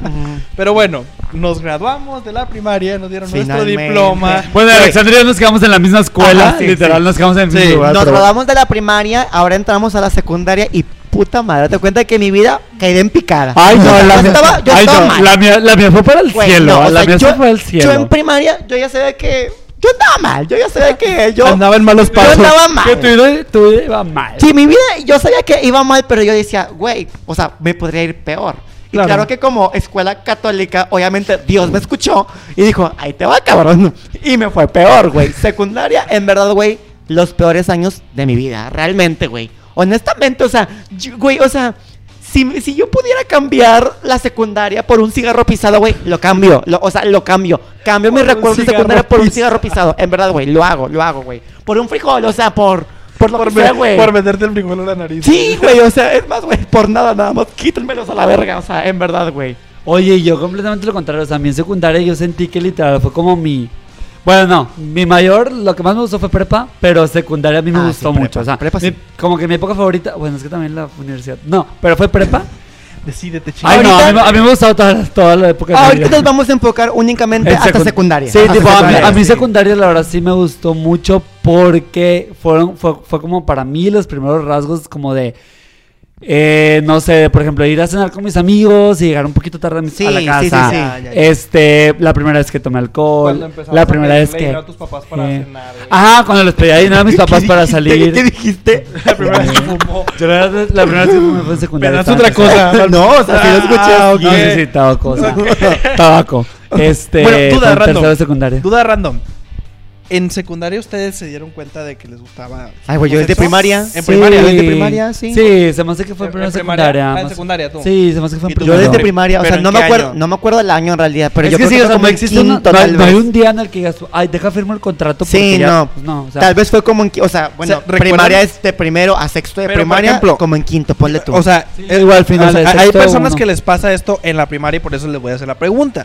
S1: Pero bueno, nos graduamos de la primaria, nos dieron nuestro diploma.
S3: Bueno,
S1: Güey,
S3: Alexandria nos quedamos en la misma escuela.
S2: Ajá, sí,
S3: literal,
S2: sí.
S3: nos quedamos en el
S1: Sí,
S3: mismo lugar.
S2: Nos graduamos de la primaria, ahora entramos a la secundaria y puta madre, te cuenta que mi vida caí en picada.
S3: Ay, no, la
S2: yo
S3: mía,
S2: estaba, yo
S3: ay,
S2: estaba
S3: no,
S2: mal.
S3: la mía, la mía fue para el
S2: Güey,
S3: cielo.
S2: no,
S3: la
S2: sea,
S3: mía
S2: yo,
S3: fue al cielo.
S2: yo en primaria, yo ya sabía que yo andaba mal, yo ya sabía que yo,
S1: andaba en malos
S2: yo
S1: pasos.
S2: andaba mal.
S3: que tu vida, tu vida iba mal.
S2: Sí, mi vida, yo sabía que iba mal, pero yo decía, güey, o sea, me podría ir peor. Y
S1: Claro.
S2: claro. que como escuela católica, obviamente Dios me escuchó y dijo, ahí te va, cabrón. Y me fue peor, güey. Secundaria, en verdad, güey, los peores años de mi vida, realmente, güey. Honestamente, o sea, yo- güey, o sea, si, si yo pudiera cambiar la secundaria por un cigarro pisado, güey, lo cambio. Lo- o sea, lo cambio. Cambio
S1: Por un
S2: recuerdos de secundaria por un cigarro pisado. En verdad, güey, lo hago, lo hago, güey. Por un frijol, o sea, por, por lo
S1: Por,
S2: que sea,
S1: me-
S2: güey.
S1: por meterte el frijol en la nariz.
S2: Sí, güey, o sea, es más, güey, por nada, nada más, quítenmelos a la verga, o sea, en verdad, güey.
S3: Oye, yo completamente lo contrario. O sea, a mí en secundaria yo sentí que literal fue como mi. Bueno, no, mi mayor, lo que más me gustó fue prepa, pero secundaria a mí me
S2: Ah,
S3: gustó
S2: sí, prepa.
S3: mucho. O sea,
S2: Prepa sí.
S3: mi- como que mi época favorita, bueno, es que también la universidad. No, pero fue prepa.
S1: Decídete,
S3: Ay,
S1: chico.
S3: no, a
S2: Ahorita-
S3: mí, me- a mí me gustaba toda, toda la época de mi
S2: Ahorita
S3: vida.
S2: nos vamos a enfocar únicamente
S3: En
S2: hasta
S3: secund-
S2: secundaria.
S3: Sí,
S2: Hasta
S3: tipo, a mí,
S2: secundaria,
S3: a mí
S2: sí.
S3: secundaria la verdad sí me gustó mucho porque fueron, fue, fue como para mí los primeros rasgos como de, eh, no sé, por ejemplo, ir a cenar con mis amigos y llegar un poquito tarde a, mi-
S2: Sí,
S3: a la casa.
S2: sí, sí.
S1: Ya, ya, ya.
S3: Este, la primera vez que tomé alcohol, la
S1: a
S3: primera vez
S1: pedirle
S3: que...
S1: a tus papás para
S3: eh,
S1: cenar, güey.
S3: Ajá, cuando les pedía dinero a mis papás
S2: ¿Qué
S3: para salir.
S2: ¿Qué dijiste?
S1: La primera vez que fumó.
S3: Yo la, verdad, la primera vez que me fue en secundaria.
S1: Pero otra cosa.
S2: no, o sea, sí lo escuché.
S1: Ah.
S3: No, sí, sí, tabaco. o sea, tabaco. Este,
S1: Bueno, duda random.
S3: tercero de secundaria.
S1: Duda random. ¿En secundaria ustedes se dieron cuenta de que les gustaba?
S2: Ay, güey, yo desde primaria.
S1: En
S2: Sí.
S1: primaria.
S2: desde primaria, sí.
S3: Sí, se me hace que fue
S1: En-
S3: primero secundaria.
S1: primaria. Ah, en
S3: más-
S1: secundaria, tú.
S3: Sí, se me hace que fue
S1: ¿Y
S3: en
S1: tú?
S2: Yo
S3: primero.
S2: desde primaria, o
S1: ¿Pero
S2: sea,
S1: en
S2: no me
S1: qué
S2: acuerdo,
S1: año?
S2: no me acuerdo del año en realidad, pero
S3: es
S2: yo
S3: que
S2: creo
S3: sí,
S2: que
S3: o
S2: fue
S3: sea,
S2: como
S3: no
S2: en
S3: existe una-
S2: quinto,
S3: no,
S2: tal
S3: no hay
S2: vez.
S3: un día en el que digas tú, ay, deja firmo el contrato
S2: Sí,
S3: porque ya-
S2: no.
S3: pues no, o sea,
S2: Tal vez fue como en, qui- o sea, bueno, primaria es de primero a sexto de
S1: Pero, por
S2: primaria,
S1: ejemplo,
S2: como en quinto, ponle tú.
S1: O sea,
S3: Sí,
S1: es-
S3: igual al final
S1: o sea,
S3: de
S1: hay
S3: sexto,
S1: personas
S3: uno.
S1: que les pasa esto en la primaria y por eso les voy a hacer la pregunta.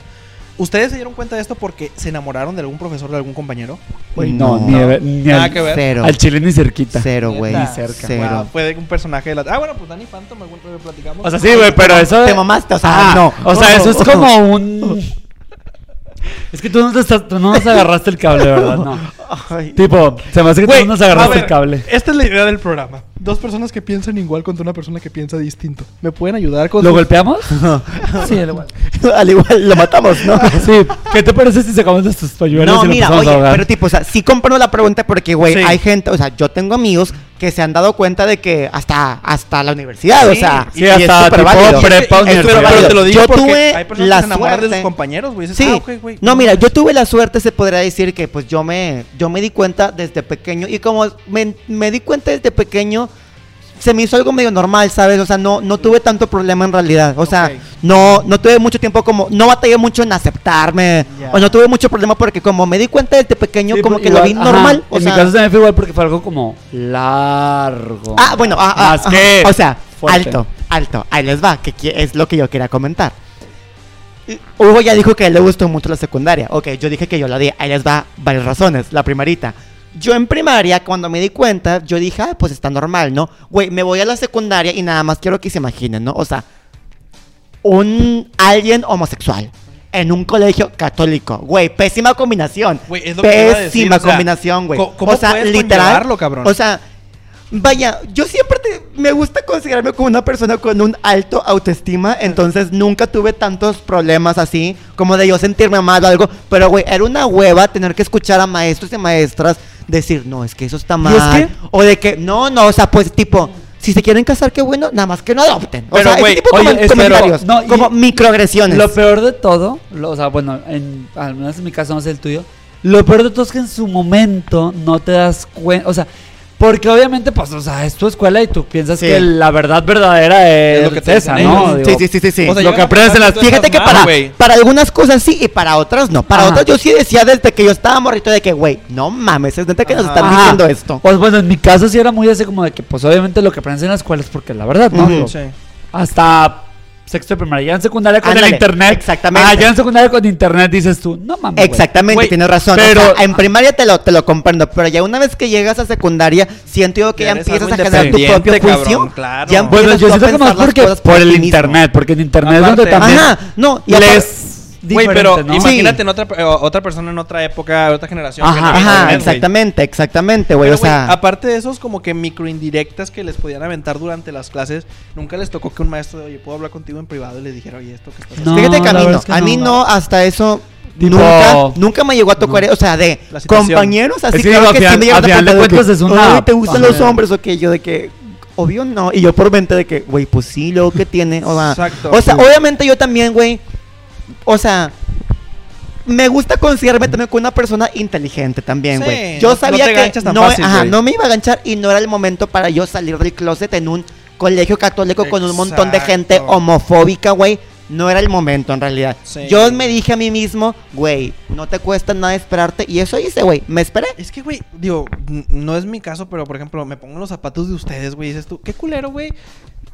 S1: ¿Ustedes se dieron cuenta de esto porque se enamoraron de algún profesor de algún compañero?
S3: Güey, no,
S2: No.
S3: ni, de- ni
S1: Nada
S3: al,
S1: que ver.
S2: cero.
S3: al chile ni cerquita.
S2: Cero, güey.
S1: Neta.
S3: cerca.
S2: Cero.
S1: Wow, fue de un personaje de la... Ah, bueno, pues Danny Phantom, algún día platicamos.
S3: O sea, sí, güey, pero eso
S2: Te mamaste, o sea,
S3: Ah,
S2: no.
S3: O sea, eso es como un Es que tú no, te estás- tú no nos agarraste el cable, ¿verdad? No.
S2: Ay.
S3: Tipo, se me hace que
S1: Güey,
S3: tú no nos
S1: a
S3: agarraste
S1: ver,
S3: el cable.
S1: Esta es la idea del programa. Dos personas que piensan igual contra una persona que piensa distinto. ¿Me pueden ayudar con
S3: ¿Lo
S1: sus-
S3: golpeamos? sí, al igual.
S2: Al igual lo matamos, ¿no?
S3: Sí, ¿qué te parece si sacamos nuestros pañuelos
S2: No,
S3: y lo
S2: mira,
S3: empezamos a
S2: oye,
S3: ahogar?
S2: pero tipo, o sea, sí comprendo la pregunta porque, güey,
S1: Sí.
S2: hay gente, o sea, yo tengo amigos que se han dado cuenta de que hasta, hasta la universidad, o sea,
S3: sí,
S2: y
S3: hasta
S2: es
S3: tipo prepa,
S1: pero, te lo digo
S2: Yo tuve
S1: hay personas
S2: la
S1: que se enamoran de sus
S2: suerte.
S1: compañeros, güey.
S2: Sí,
S1: ah, ok, güey.
S2: no, mira, yo tuve la suerte, se podría decir que pues yo me, yo me di cuenta desde pequeño y como me, me di cuenta desde pequeño, se me hizo algo medio normal, ¿sabes? O sea, no, no tuve tanto problema en realidad. O sea, no, no tuve mucho tiempo como, no batallé mucho en aceptarme.
S1: Ya.
S2: O no tuve mucho problema porque como me di cuenta desde pequeño,
S3: Sí,
S2: como
S3: por-
S2: que lo vi
S3: igual, ajá,
S2: normal. O
S3: en
S2: sea,
S3: mi caso también fue igual porque fue algo como largo.
S2: Ah, bueno, ah, ah,
S3: Más
S2: ajá.
S3: que
S2: o sea,
S3: fuerte.
S2: alto, alto. Ahí les va, que es lo que yo quería comentar. Hugo ya dijo que a él le gustó mucho la secundaria. Ok, yo dije que yo la di. Ahí les va varias razones. La primerita. Yo en primaria, cuando me di cuenta, yo dije, ah, pues está normal, ¿no? Güey, me voy a la secundaria y nada más quiero que se imaginen, ¿no? O sea, un alguien homosexual en un colegio católico. Güey, pésima combinación.
S1: Güey, es lo que decir,
S2: Pésima
S1: o sea,
S2: combinación, güey.
S1: ¿cómo- cómo
S2: O sea, literal.
S1: cabrón?
S2: O sea, vaya, yo siempre te- me gusta considerarme como una persona con un alto autoestima, entonces nunca tuve tantos problemas así, como de yo sentirme mal o algo, pero güey, era una hueva tener que escuchar a maestros y maestras decir, no, es que eso está mal.
S3: es que-
S2: O de que, no, no, o sea, pues tipo... Si se quieren casar, qué bueno, nada más que no adopten. O
S1: Pero,
S2: sea,
S1: güey,
S2: ese tipo de
S3: oye,
S2: comen-
S3: es- pero-
S2: comentarios,
S3: no, y-
S2: como microagresiones.
S3: Lo peor de todo, lo- o sea, bueno, en, al menos en mi caso no sé el tuyo, lo peor de todo es que en su momento no te das cuenta, o sea, porque obviamente, pues, o sea, es tu escuela y tú piensas
S2: Sí.
S3: que la verdad verdadera es,
S1: Es lo que te
S3: esa, ¿no? Digo,
S2: sí, sí, sí, sí, sí.
S1: O sea,
S3: lo que aprendes en las-
S2: Fíjate que
S1: mal,
S2: para, para algunas cosas sí y para otras no. Para
S3: Ajá.
S2: otras yo sí decía desde que yo estaba morrito de que, güey, no mames, es neta que nos están
S3: Ajá.
S2: diciendo esto.
S3: Pues bueno, en mi caso sí era muy así como de que, pues obviamente lo que aprendes en la escuela es porque la verdad, ¿no? Digo,
S1: Sí.
S3: Hasta sexto de primaria, ya en secundaria con
S2: Ándale,
S3: el internet.
S2: exactamente.
S3: Ah, ya en secundaria con internet dices tú, no mames.
S2: Exactamente, tienes razón.
S3: pero-
S2: o sea, en primaria te lo, te lo comprendo, pero ya una vez que llegas a secundaria, siento yo que
S1: Ya
S2: empiezas a generar tu propio juicio.
S1: cabrón, claro.
S2: Ya
S3: Bueno, yo siento que más porque por el
S2: mismo.
S3: internet, porque en internet es donde también
S2: Ajá, no, y
S1: Güey, pero
S3: ¿no?
S1: imagínate en otra, eh, otra persona en otra época, otra generación. que
S3: Ajá,
S1: internet,
S2: exactamente, exactamente, güey. O sea,
S1: aparte de esos como que microindirectas que les podían aventar durante las clases, nunca les tocó que un maestro, oye, puedo hablar contigo en privado y le dijera, oye, esto que estás haciendo.
S3: No,
S2: Fíjate que a mí no,
S3: es que
S2: a mí
S3: no.
S2: no, hasta eso
S3: Tipo-
S2: nunca, nunca me llegó a tocar,
S3: No.
S2: o sea, de compañeros así
S3: que
S2: claro que sí me
S3: a de es una-
S2: "Ay, ¿te gustan
S3: Ajá.
S2: los hombres o qué? Yo de que obvio no, y yo por mente de que, güey, pues sí, luego que tiene, o sea,
S1: Exacto.
S2: o sea, obviamente yo también, güey, o sea, me gusta considerarme también como una persona inteligente también,
S1: Sí,
S2: güey. yo
S1: no- no
S2: sabía
S1: te
S2: que
S1: tan
S2: no,
S1: fácil,
S2: ajá, no me iba a ganchar y no era el momento para yo salir del closet en un colegio católico con un montón de gente homofóbica, güey. No era el momento en realidad.
S1: Sí.
S2: Yo me dije a mí mismo, güey, no te cuesta nada esperarte. Y eso hice, güey. Me esperé.
S1: Es que, güey, digo, no es mi caso, pero por ejemplo, me pongo en los zapatos de ustedes, güey, dices tú, qué culero, güey.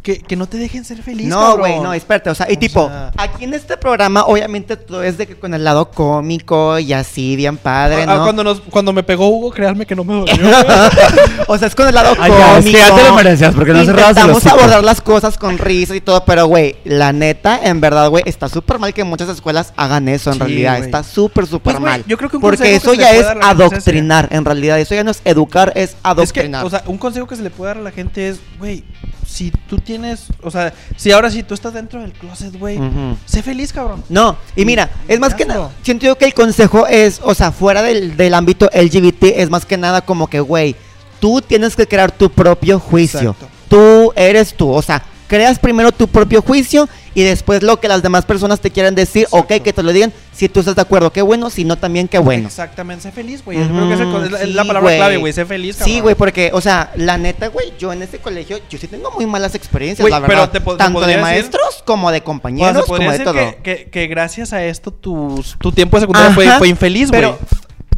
S1: Que, que no te dejen ser feliz,
S2: No, güey, no, espérate, o sea, y
S1: O
S2: tipo,
S1: sea-
S2: aquí en este programa, obviamente todo es de que con el lado cómico y así, bien padre,
S1: Ah,
S2: ¿no?
S1: cuando, nos, cuando me pegó Hugo, créanme que no me dolió.
S2: o sea, es con el lado
S3: Ay,
S2: cómico.
S3: ya, es que ya te lo merecías, porque no cerrabas
S2: Intentamos abordar las cosas con risas y todo, pero, güey, la neta, en verdad, güey, está súper mal que muchas escuelas hagan eso, en
S1: Sí,
S2: realidad. Está súper, súper
S1: Pues,
S2: mal.
S1: yo creo que un
S2: Porque eso
S1: que
S2: ya es adoctrinar, en realidad. Eso ya no es educar, es
S1: Es que,
S2: adoctrinar.
S1: o sea, un consejo que se le puede dar a la gente es, güey, si tú tienes, o sea, si ahora sí tú estás dentro del closet, güey, sé feliz, cabrón.
S2: No, y mira, es más que nada, siento yo que el consejo es, o sea, fuera del, del ámbito LGBT, es más que nada como que, güey, tú tienes que crear tu propio juicio.
S1: Exacto.
S2: Tú eres tú, o sea, creas primero tu propio juicio y después lo que las demás personas te quieran decir,
S1: Exacto.
S2: ok, que te lo digan, si tú estás de acuerdo, qué bueno, si no también qué bueno.
S1: Exactamente, sé feliz, güey. Creo que con- es la, palabra clave, güey, sé feliz, cabrón.
S2: Sí, güey, porque, o sea, la neta, güey, yo en este colegio, yo sí tengo muy malas experiencias, la
S1: pero
S2: verdad.
S1: te po- te
S2: tanto de
S1: decir-
S2: maestros como de compañeros, como de todo.
S1: que, que, que gracias a esto tu, tu tiempo de secundaria fue, fue infeliz, güey.
S2: Pero,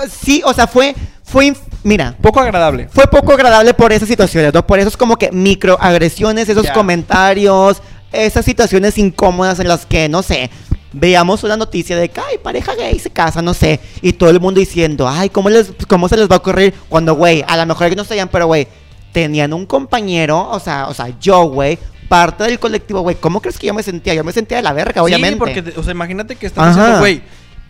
S2: sí, o sea, fue, fue, mira,
S1: Poco agradable.
S2: fue poco agradable por esas situaciones, ¿no? Por esos como que microagresiones, esos comentarios, esas situaciones incómodas en las que, no sé, veamos una noticia de que, ay, pareja gay se casa, no sé, y todo el mundo diciendo, ay, ¿cómo, les, cómo se les va a ocurrir? Cuando, güey, a lo mejor ellos no sabían, pero, güey, tenían un compañero, o sea, o sea, yo, güey, parte del colectivo, güey, ¿cómo crees que yo me sentía? Yo me sentía de la verga, obviamente.
S1: Sí, porque, o sea, imagínate que estás
S2: Ajá.
S1: diciendo, güey,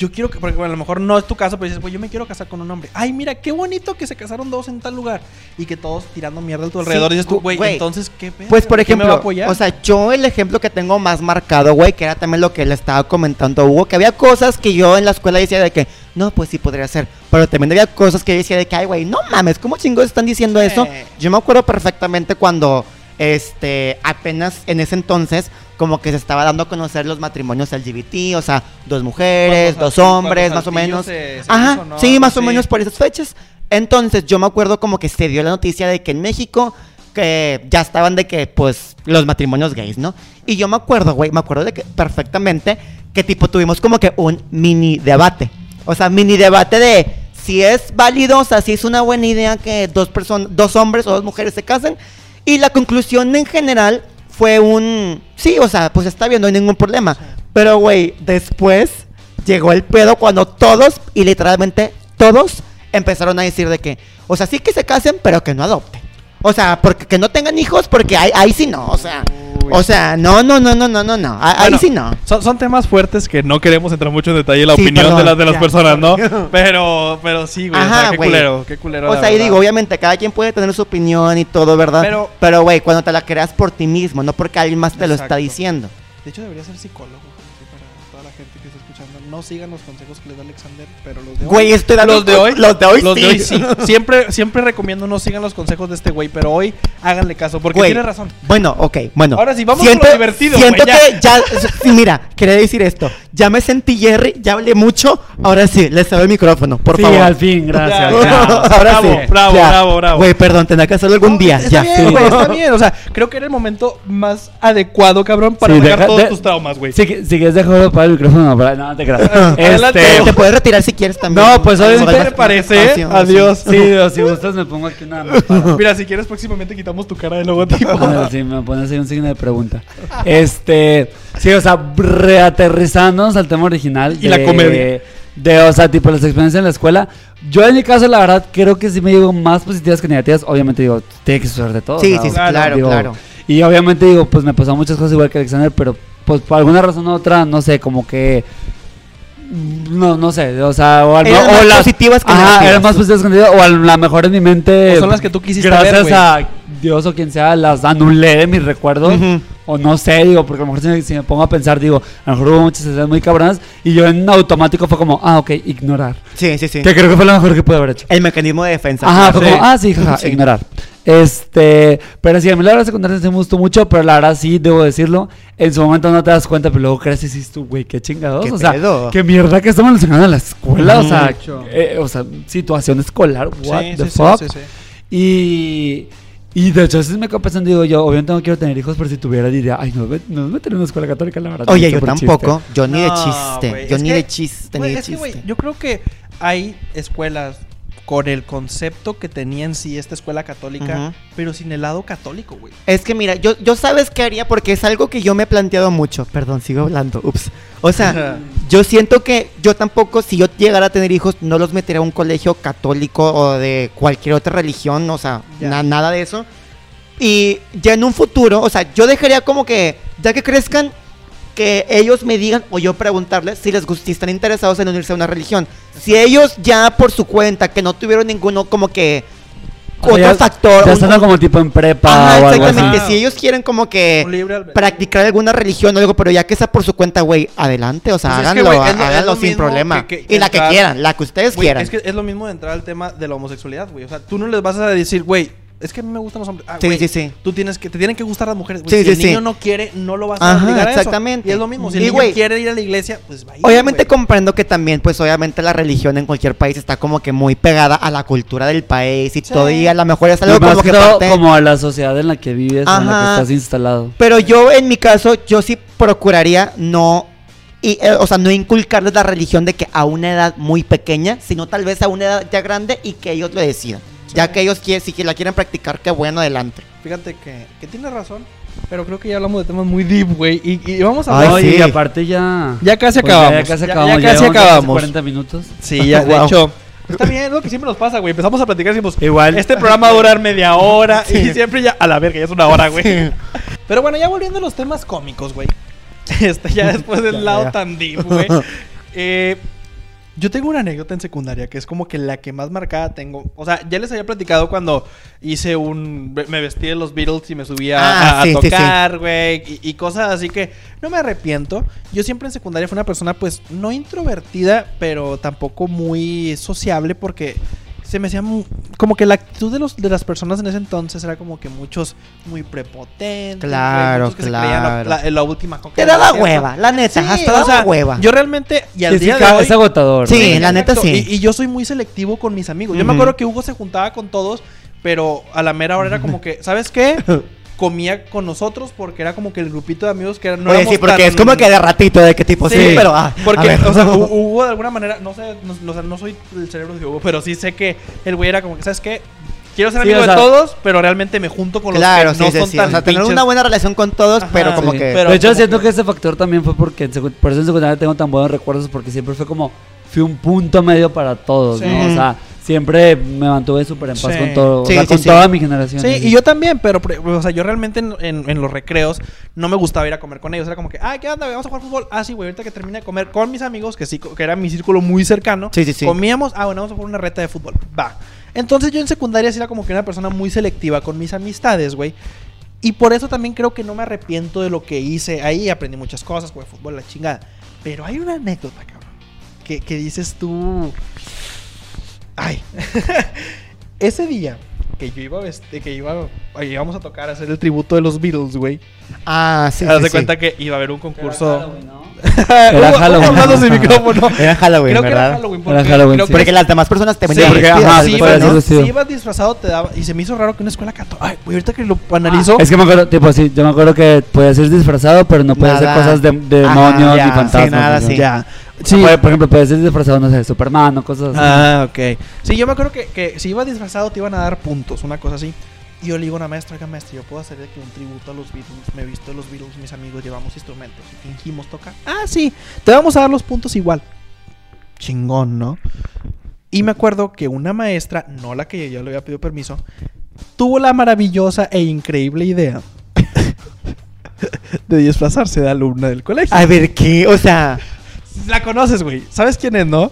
S1: yo quiero que, porque bueno, a lo mejor no es tu caso, pero dices, güey, yo me quiero casar con un hombre. Ay, mira, qué bonito que se casaron dos en tal lugar. Y que todos tirando mierda a tu alrededor.
S2: Sí,
S1: y dices tú, güey, entonces, ¿qué pedo?
S2: Pues por
S1: ¿Quién me va
S2: ejemplo, o sea, yo el ejemplo que tengo más marcado, güey, que era también lo que le estaba comentando a Hugo, que había cosas que yo en la escuela decía de que, no, pues sí podría ser, pero también había cosas que yo decía de que, ay, güey, no mames, ¿cómo chingos están diciendo eso? Yo me acuerdo perfectamente cuando, este, apenas en ese entonces, como que se estaba dando a conocer los matrimonios LGBT, o sea, dos mujeres, dos hombres, más o menos.
S1: se- se
S2: Ajá, sí, más o menos por esas fechas. Entonces, yo me acuerdo como que se dio la noticia de que en México que ya estaban de que, pues, los matrimonios gays, ¿no? Y yo me acuerdo, güey, me acuerdo de que perfectamente que tipo tuvimos como que un mini debate. O sea, mini debate de si es válido, o sea, si es una buena idea que dos personas, dos hombres o dos mujeres se casen. Y la conclusión en general fue un sí, o sea, pues está bien, no hay ningún problema. Pero, güey, después llegó el pedo cuando todos, y literalmente todos, empezaron a decir de que, o sea, sí que se casen, pero que no adopten. O sea, porque que no tengan hijos, porque ahí, ahí sí no, o sea,
S1: Uy.
S2: o sea, no, no, no, no, no, no, no, ahí
S1: Bueno,
S2: sí no.
S1: Son, son temas fuertes que no queremos entrar mucho en detalle en la
S2: Sí,
S1: opinión
S2: perdón,
S1: de las de las
S2: ya.
S1: personas, ¿no? Pero, pero sí, güey. o sea,
S2: Ajá,
S1: qué
S2: güey.
S1: culero, qué culero.
S2: O sea, y digo, obviamente, cada quien puede tener su opinión y todo, ¿verdad?
S1: Pero-
S2: Pero, güey, cuando te la creas por ti mismo, no porque alguien más te lo está diciendo.
S1: De hecho, debería ser psicólogo. No sigan los consejos que les da Alexander, pero los de hoy.
S2: Güey, estoy dando
S1: los de hoy.
S2: Los de hoy
S1: los
S2: sí.
S1: de hoy sí. Siempre, siempre recomiendo no sigan los consejos de este güey, pero hoy háganle caso, porque
S2: Güey,
S1: tiene razón.
S2: Bueno, ok, bueno.
S1: Ahora sí, vamos con lo divertido,
S2: Siento
S1: güey, ya.
S2: que ya, sí, mira, quería decir esto. Ya me sentí Jerry, ya hablé mucho. Ahora sí, les cedo el micrófono, por
S3: sí,
S2: favor.
S3: al fin, gracias.
S1: Ya,
S3: ya.
S2: Ahora
S1: Bravo,
S2: sí.
S1: bravo,
S2: ya.
S1: bravo, bravo.
S2: Güey, perdón, tendrá que hacerlo algún
S1: No,
S2: día.
S1: Está
S2: ya.
S1: bien, güey, está bien. O sea, creo que era el momento más adecuado, cabrón, para
S3: Sí,
S1: sacar
S3: deja-
S1: todos
S3: de-
S1: tus traumas, güey.
S3: Si, si quieres dejarlo para el micrófono, para... no, te creas.
S1: Adelante.
S2: Te puedes retirar si quieres también.
S3: No, pues, obviamente-
S1: ¿Qué te parece? Adiós.
S3: Sí, si gustas me pongo aquí una...
S1: Mira, si quieres, próximamente quitamos tu cara de logotipo.
S3: Sí, me pones ahí un signo de pregunta. Este, sí, o sea, reaterrizándonos al tema original.
S1: Y la comedia.
S3: De, o sea, tipo las experiencias en la escuela. Yo en mi caso, la verdad, creo que sí me llevo más positivas que negativas. Obviamente digo, tiene que suceder de todo.
S2: Sí,
S3: o sea,
S2: sí, sí,
S1: Claro,
S2: claro,
S3: digo,
S2: claro.
S3: Y obviamente digo, pues me pasaron muchas cosas igual que Alexander, pero pues por alguna razón u otra, no sé, como que... No, no sé, o sea, o, al-
S2: Eran
S3: o
S2: más
S3: las-
S2: positivas que
S3: Ajá, eran más positivas que negativas, o a la mejor en mi mente...
S1: O son las que tú quisiste
S3: Gracias
S1: ver,
S3: a Dios o quien sea, las anulé de mis recuerdos. O no sé, digo, porque a lo mejor si me, si me pongo a pensar, digo, a lo mejor hubo muchas escenas muy cabronas y yo en automático fue como, ah, ok, ignorar.
S2: Sí, sí, sí.
S3: Que creo que fue lo mejor que pude haber hecho.
S2: El mecanismo de defensa.
S3: Ajá, fue como, ah, sí, jaja,
S2: Sí.
S3: ignorar. Este, pero sí, a mí la verdad secundaria sí me gustó mucho, pero la verdad sí, debo decirlo, en su momento no te das cuenta, pero luego crees y dices tú, güey, qué chingados,
S2: ¿Qué
S3: o sea,
S2: pedo?
S3: qué mierda que estamos enseñando en la escuela, o sea, eh, o sea, situación escolar, what
S1: Sí,
S3: the fuck.
S1: sí, sí.
S3: Y, y de hecho, veces me quedo pensando, digo, yo obviamente no quiero tener hijos, pero si tuviera, diría, ay, no, no me meteré en una escuela católica, la verdad.
S2: Oye, yo tampoco.
S3: chiste.
S2: Yo ni de
S1: No,
S2: chiste. Yo ni
S1: que-
S2: de chiste, ni
S1: Güey,
S2: de
S1: es que, güey,
S2: chiste.
S1: yo creo que hay escuelas con el concepto que tenía en sí esta escuela católica, pero sin el lado católico, güey.
S2: Es que mira, yo, yo sabes qué haría porque es algo que yo me he planteado mucho. Perdón, sigo hablando. Ups. O sea, yo siento que yo tampoco, si yo llegara a tener hijos, no los metería a un colegio católico o de cualquier otra religión, o sea, na- nada de eso. Y ya en un futuro, o sea, yo dejaría como que, ya que crezcan, que ellos me digan o yo preguntarles si les gusta, si están interesados en unirse a una religión. Si ellos ya por su cuenta, que no tuvieron ninguno como que otro
S3: ya-
S2: factor,
S3: Ya
S2: un-
S3: estando como tipo en prepa
S2: Ajá,
S3: o algo
S2: exactamente.
S3: así.
S2: Si ellos quieren como que practicar alguna religión o algo, pero ya que sea por su cuenta, güey, adelante, o sea,
S1: Pues es que,
S2: háganlo,
S1: lo-
S2: háganlo
S1: lo
S2: sin problema.
S1: que- que
S2: y la que quieran, la que ustedes quieran.
S1: es que es lo mismo de entrar al tema de la homosexualidad, güey. O sea, tú no les vas a decir, güey, es que a mí me gustan los hombres. Ah,
S2: Sí,
S1: güey,
S2: sí, sí.
S1: Tú tienes que, te tienen que gustar las mujeres, güey.
S2: Sí,
S1: si
S2: sí,
S1: el
S2: sí.
S1: niño no quiere, no lo vas a
S2: Ajá,
S1: obligar a eso.
S2: exactamente.
S1: Y es lo mismo. Si el niño
S2: güey,
S1: quiere ir a la iglesia, pues va a ir,
S2: Obviamente comprendo que también, pues obviamente la religión en cualquier país está como que muy pegada a la cultura del país y
S1: Sí.
S2: todo, y a lo mejor es algo
S3: más
S2: como
S3: que
S2: parte-
S3: como a la sociedad en la que vives, o en la que
S2: Ajá.
S3: estás instalado.
S2: Pero yo, en mi caso, yo sí procuraría no... Y, eh, o sea, no inculcarles la religión de que a una edad muy pequeña, sino tal vez a una edad ya grande y que ellos lo decidan. Ya que ellos quieren, si que la quieren practicar, qué bueno, adelante.
S1: Fíjate que, que tiene razón. Pero creo que ya hablamos de temas muy deep, güey. Y, y vamos a
S2: Ay,
S1: hablar.
S3: no,
S2: sí.
S3: y aparte ya...
S1: Ya casi
S3: pues,
S1: acabamos.
S3: Ya, casi acabamos.
S1: ya casi acabamos.
S3: 40 minutos.
S1: Sí, ya, de
S2: Wow.
S1: hecho. Está bien, es lo que siempre nos pasa, güey. Empezamos a platicar y decimos,
S3: Igual.
S1: este programa va a durar media hora.
S2: Sí.
S1: Y siempre ya, a la verga, ya es una hora, güey. Pero bueno, ya volviendo a los temas cómicos, güey. Este, ya después del
S2: Ya,
S1: lado
S2: ya.
S1: tan deep, güey. Eh, yo tengo una anécdota en secundaria que es como que la que más marcada tengo. O sea, ya les había platicado cuando hice un. Me vestí de los Beatles y me subía
S2: Ah,
S1: a, a
S2: sí, sí, sí.
S1: tocar, güey. Y, y cosas así que no me arrepiento. Yo siempre en secundaria fui una persona, pues, no introvertida, pero tampoco muy sociable porque. Se me hacía como que la actitud de los de las personas en ese entonces era como que muchos muy prepotentes,
S2: Claro,
S1: muchos que se creían la-
S2: claro.
S1: la, la última coca
S2: Te daba hueva, la neta,
S1: Sí,
S2: hasta
S1: o
S2: daba
S1: sea,
S2: hueva.
S1: Yo realmente, y al
S3: Sí, sí,
S1: día de hoy...
S3: es agotador.
S2: Sí,
S3: ¿no?
S2: la neta sí.
S1: Y, y yo soy muy selectivo con mis amigos. Yo me acuerdo que Hugo se juntaba con todos, pero a la mera hora era como que, ¿sabes qué? Comía con nosotros porque era como que el grupito de amigos que no
S2: Oye, sí, porque
S1: tan-
S2: es como que de ratito, de qué tipo, sí,
S1: Sí,
S2: pero ah,
S1: Porque, o sea, Hugo de alguna manera, no sé, no, no- o sea, no soy el cerebro de Hugo, pero sí sé que el güey era como que, ¿sabes qué? Quiero ser
S3: Sí,
S1: amigo
S3: o sea-
S1: de todos, pero realmente me junto con
S2: claro,
S1: los que
S2: sí,
S1: no
S2: sí,
S1: son
S2: sí.
S1: tan
S2: O sea, tener una buena relación con todos,
S1: Ajá,
S2: pero como
S3: Sí.
S2: que...
S1: Pero
S3: de hecho, siento
S1: que-
S3: que... ese factor también fue porque por eso en secundaria tengo tan buenos recuerdos porque siempre fue como fui un punto medio para todos,
S1: Sí.
S3: ¿no? O sea, siempre me mantuve súper en paz
S1: Sí.
S3: con todo, o
S2: Sí,
S3: sea,
S2: sí,
S3: con
S2: sí.
S3: toda mi generación.
S1: Sí, y yo también, pero, o sea, yo realmente en, en- en los recreos no me gustaba ir a comer con ellos. Era como que, ah, ¿qué onda? Vamos a jugar fútbol. Ah, sí, güey, ahorita que termine de comer con mis amigos, que sí, que era mi círculo muy cercano.
S2: Sí, sí, sí.
S1: Comíamos, ah, bueno, vamos a jugar una reta de fútbol. Va. Entonces yo en secundaria sí era como que una persona muy selectiva con mis amistades, güey. Y por eso también creo que no me arrepiento de lo que hice. Ahí aprendí muchas cosas, jugué fútbol, la chingada. Pero hay una anécdota, cabrón. Que, que dices tú. Ay. Ese día que yo iba a vest- que iba a- íbamos a tocar a hacer el tributo de los Beatles, güey.
S2: Ah, sí,
S1: Haz
S2: sí, sí.
S1: cuenta que iba a haber un concurso.
S3: Era Halloween.
S1: Hugo hablando sin micrófono.
S2: Era Halloween,
S1: Creo que era
S2: ¿verdad?
S1: Halloween.
S3: Era
S1: Porque,
S3: Halloween,
S1: creo
S3: sí.
S1: que-
S2: Porque las demás personas te
S1: Sí,
S2: venían
S3: porque,
S2: vestidas,
S3: ajá,
S1: ibas,
S2: ¿no?
S1: si ibas disfrazado te daba y se me hizo raro que una escuela católica. Ay, güey, ahorita que lo analizo.
S3: Es que me acuerdo, tipo, sí, yo me acuerdo que podías ir disfrazado, pero no podías hacer
S2: Nada.
S3: cosas de, de
S2: Ajá,
S3: demonios
S2: ya,
S3: ni
S2: sí,
S3: fantasmas.
S2: nada
S3: ¿no?
S2: así.
S1: ya.
S3: Sí. Por, por ejemplo, puedes ir disfrazado, no sé, de Superman o cosas así.
S1: Ah, ok. Sí, yo me acuerdo que, que si ibas disfrazado te iban a dar puntos, una cosa así. Y yo le digo a una maestra, oiga maestra, yo puedo hacer de que un tributo a los Beatles, me he visto los Beatles, mis amigos llevamos instrumentos y fingimos tocar. Ah, sí, te vamos a dar los puntos igual. Chingón, ¿no? Y me acuerdo que una maestra, no la que yo le había pedido permiso, tuvo la maravillosa e increíble idea de disfrazarse de alumna del colegio.
S2: A ver, ¿qué? O sea...
S1: La conoces, güey. ¿Sabes quién es, no?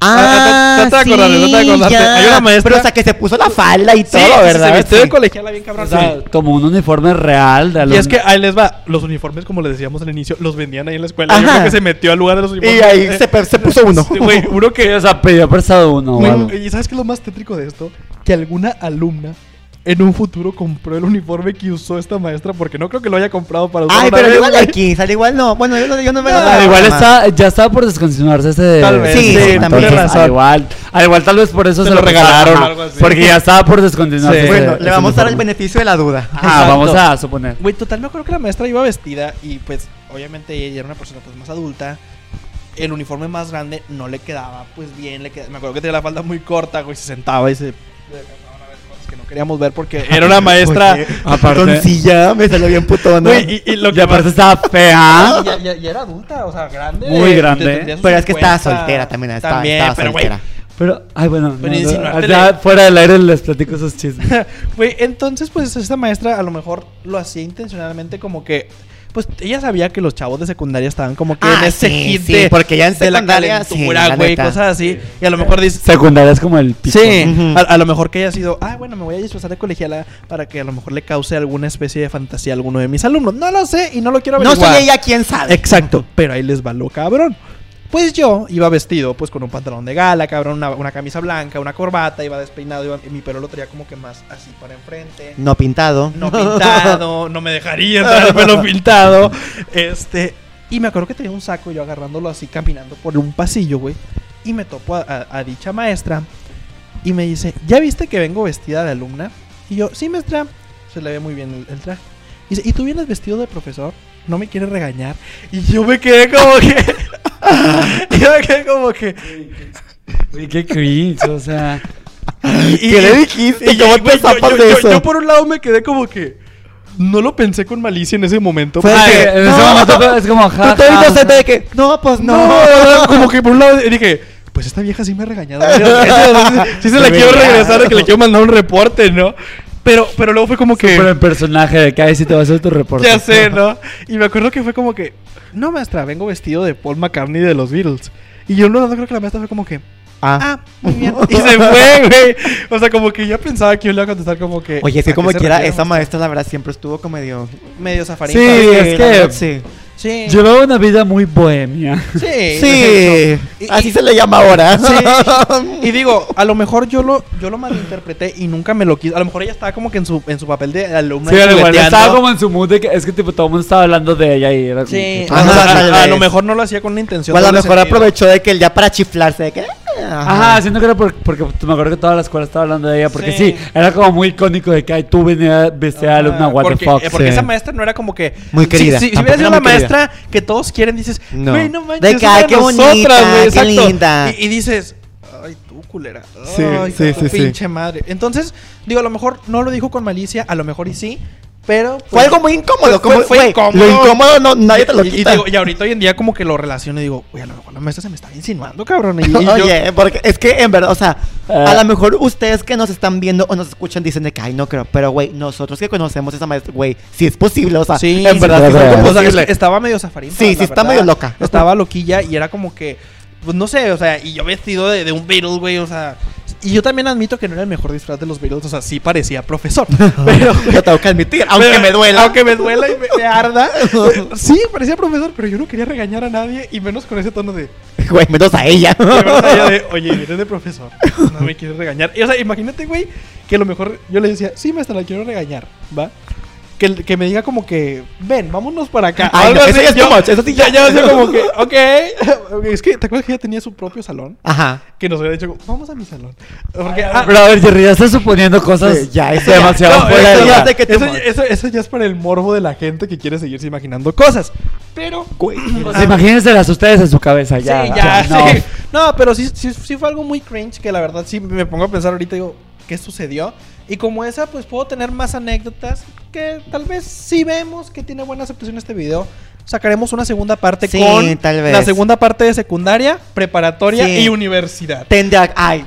S2: Ah,
S1: no te acordaste, no te acordaste. Hay una maestra-
S2: Pero, sea, que se puso la falda y todo, ¿verdad?
S1: Se vistió de
S2: Sí.
S1: colegiala bien cabrón.
S3: O sea,
S1: Sí.
S3: como un uniforme real de
S1: Y es que ahí les va. Los uniformes, como les decíamos al inicio, los vendían ahí en la escuela. Yo creo que se metió al lugar de los uniformes.
S2: Y ahí
S1: Eh,
S2: se, se puso uno.
S1: Güey, uno que.
S3: o sea, pidió prestado uno.
S1: ¿Y sabes qué es lo más tétrico de esto? Que alguna alumna en un futuro compró el uniforme que usó esta maestra porque no creo que lo haya comprado para usar
S2: Ay, pero
S1: vez,
S2: igual
S1: güey.
S2: aquí, sale igual no. Bueno, yo no, yo no me
S1: No,
S3: Ah, igual está, ya estaba por descontinuarse ese.
S1: Tal vez,
S2: sí,
S3: entonces,
S2: también.
S3: Al
S1: razón.
S3: igual, al igual tal vez por eso
S1: Se
S3: se,
S1: lo regalaron
S3: ajá,
S1: o algo así.
S3: Porque ya estaba por descontinuarse.
S1: Sí.
S3: ese-
S2: Bueno,
S3: ese
S2: le vamos a dar el beneficio de la duda.
S1: Exacto.
S3: vamos a suponer.
S1: Güey, total, me acuerdo que la maestra iba vestida y pues obviamente ella era una persona pues más adulta. el uniforme más grande no le quedaba pues bien, le quedaba- me acuerdo que tenía la falda muy corta, güey, se sentaba y se... que no queríamos ver porque era una maestra...
S3: Aparte-
S2: Con silla, me salió bien putona.
S1: Güey, y, y lo
S3: Y
S1: que
S3: aparte
S1: más-
S3: estaba fea.
S1: ya era adulta, o sea, grande.
S3: Muy
S1: de-
S3: grande.
S1: tendría sus
S2: Pero es que estaba
S1: 50,
S2: soltera también, estaba,
S1: también,
S2: estaba
S1: pero güey,
S2: soltera.
S3: Pero, ay, bueno.
S1: Pero
S3: no, no,
S1: insinuártele.
S3: ya fuera del aire les platico esos chismes.
S1: Güey, entonces, pues esta maestra a lo mejor lo hacía intencionalmente como que. Pues ella sabía que los chavos de secundaria estaban como que
S2: Ah,
S1: en ese
S2: sí,
S1: hit
S2: sí,
S1: de,
S2: porque ya en
S1: de la
S2: secundaria, sí,
S1: calentura,
S2: la
S1: güey,
S2: neta.
S1: cosas así. Y a lo mejor dice.
S3: Secundaria es como el pico.
S1: Sí, a, a lo mejor que haya sido, ah, bueno, me voy a disfrazar de colegiala para que a lo mejor le cause alguna especie de fantasía a alguno de mis alumnos. No lo sé y no lo quiero
S2: No
S1: averiguar.
S2: soy ella quien sabe.
S1: Exacto, pero ahí les va lo cabrón. Pues yo iba vestido pues con un pantalón de gala, cabrón, una, una camisa blanca, una corbata, iba despeinado, iba- y mi pelo lo traía como que más así para enfrente.
S2: No pintado.
S1: No pintado, no me dejaría entrar el pelo pintado. Este, y me acuerdo que tenía un saco yo agarrándolo así caminando por un pasillo, güey. Y me topo a, a- a dicha maestra y me dice, ¿ya viste que vengo vestida de alumna? Y yo, sí, maestra. Se le ve muy bien el, el traje. Y dice, ¿y tú vienes vestido de profesor? ¿No me quieres regañar? Y yo me quedé como que... y yo me quedé como que...
S3: Uy, qué cringe, o sea.
S1: y-
S2: ¿Qué le dijiste?
S1: y-
S2: ¿Cómo
S1: y,
S2: te
S1: yo- por un lado me quedé como que... No lo pensé con malicia en ese momento.
S2: Fue
S1: porque-
S3: Ay,
S2: que-
S3: en ese
S2: no.
S3: momento es como
S2: Tú te inocente de que, no, pues no.
S1: No, como que por un lado dije, pues esta vieja sí me ha regañado. Sí se la quiero regresar, que le quiero mandar un reporte, ¿no? Pero, pero luego fue como que...
S3: Pero el personaje de que ahí sí te va a hacer tu reporte.
S1: Ya sé, ¿no? Y me acuerdo que fue como que, no, maestra, vengo vestido de Paul McCartney de los Beatles. Y yo no creo que la maestra fue como que,
S2: Ah.
S1: ah, muy bien. Y se fue, güey. O sea, como que ya pensaba que yo le iba a contestar como que...
S2: Oye, es que
S1: ¿a
S2: como quiera, esa
S1: maestra?
S2: la verdad, siempre estuvo como medio.
S1: Medio zafarín.
S3: Sí, es que-
S2: verdad, sí.
S1: Sí.
S3: Llevaba una vida muy bohemia.
S1: Sí.
S2: Sí,
S1: Y-
S2: así
S1: y-
S2: se le llama ahora.
S1: Sí. Y digo, a lo mejor yo lo, yo lo malinterpreté y nunca me lo quiso. A lo mejor ella estaba como que en su, en su papel de alumna.
S3: Sí, estaba como en su mood de que es que tipo todo el mundo estaba hablando de ella y era como
S1: Sí,
S3: que-
S1: o
S2: Ajá,
S1: sea,
S2: tal
S1: a, a lo mejor no lo hacía con una intención.
S2: O a lo mejor
S1: sentido.
S2: aprovechó de que él ya para chiflarse de que.
S3: Ajá, siento que era por- porque me acuerdo que toda la escuela estaba hablando de ella. Porque
S1: Sí.
S3: sí, era como muy icónico de que ay, tú venías
S1: Ah,
S3: alumna, what
S1: porque,
S3: the fuck.
S1: eh, porque
S2: sí.
S1: esa maestra no era como que.
S2: Muy querida,
S1: Si, si, si hubiera sido la
S2: querida.
S1: maestra que todos quieren, dices.
S2: No.
S1: Güey, no manches.
S2: De que, ay, qué
S1: nosotras,
S2: bonita, qué
S1: exacto".
S2: linda.
S1: Y, y dices. Ay, tú, culera.
S2: Sí,
S1: Ay,
S2: sí,
S1: tu
S2: sí, sí.
S1: pinche madre. Entonces, digo, a lo mejor no lo dijo con malicia, a lo mejor y sí. Pero.
S2: Fue
S1: pues,
S2: algo muy incómodo.
S1: fue-
S2: como,
S1: fue incómodo.
S2: Lo incómodo no, nadie te lo
S1: y, y
S2: quita.
S1: digo, y ahorita hoy en día como que lo relaciono y digo, güey, a lo mejor la maestra se me está insinuando, cabrón. Y, yo-
S2: Oye, porque es que en verdad, o sea, a lo mejor ustedes que nos están viendo o nos escuchan dicen de que, ay, no creo, pero güey, nosotros que conocemos a esa maestra, güey, sí es posible, o sea,
S1: Sí,
S2: en verdad,
S3: sí,
S2: es.
S1: O sea, estaba medio zafarín.
S2: Sí, sí, está medio loca.
S1: Estaba loquilla y era como que, pues no sé, o sea, y yo vestido de, de un Beatles, güey, o sea. Y yo también admito que no era el mejor disfraz de los Beatles, o sea, sí parecía profesor. Pero.
S2: Lo tengo que admitir, aunque
S1: pero-
S2: me duela.
S1: Aunque me duela y me, me arda. sí, parecía profesor, pero yo no quería regañar a nadie y menos con ese tono de.
S2: Güey, menos a ella.
S1: de verdad, ella de, Oye, eres de profesor. No me quieres regañar. Y, o sea, imagínate, güey, que a lo mejor yo le decía, sí, maestra, la quiero regañar, ¿va? Que, que me diga como que, ven, vámonos para acá.
S2: Ay, no, eso ya es
S1: Yo-
S2: too much, eso sí
S1: ya,
S2: ya-
S1: como que, ok. Es que, ¿te acuerdas que ella tenía su propio salón?
S2: Ajá.
S1: Que nos había dicho, vamos a mi salón. Porque, ah,
S3: Pero a ver, Jerry, ya estás suponiendo cosas
S2: Sí, ya, eso
S3: demasiado
S1: no,
S3: fuera
S1: eso
S3: de
S2: que
S1: eso, eso- eso ya es para el morbo de la gente que quiere seguirse imaginando cosas. Pero,
S2: Güey.
S1: o
S3: O
S1: sea,
S3: sea, imagínenselas ustedes en su cabeza, ya.
S1: sí, ya,
S3: no.
S1: sí. No, pero sí, sí, sí fue algo muy cringe que la verdad sí me pongo a pensar ahorita digo, ¿qué sucedió? Y como esa, pues puedo tener más anécdotas que tal vez si vemos que tiene buena aceptación este video. Sacaremos una segunda parte
S2: Sí,
S1: con
S2: tal vez.
S1: la segunda parte de secundaria, preparatoria
S2: Sí.
S1: y universidad.
S2: Tendrá, ay,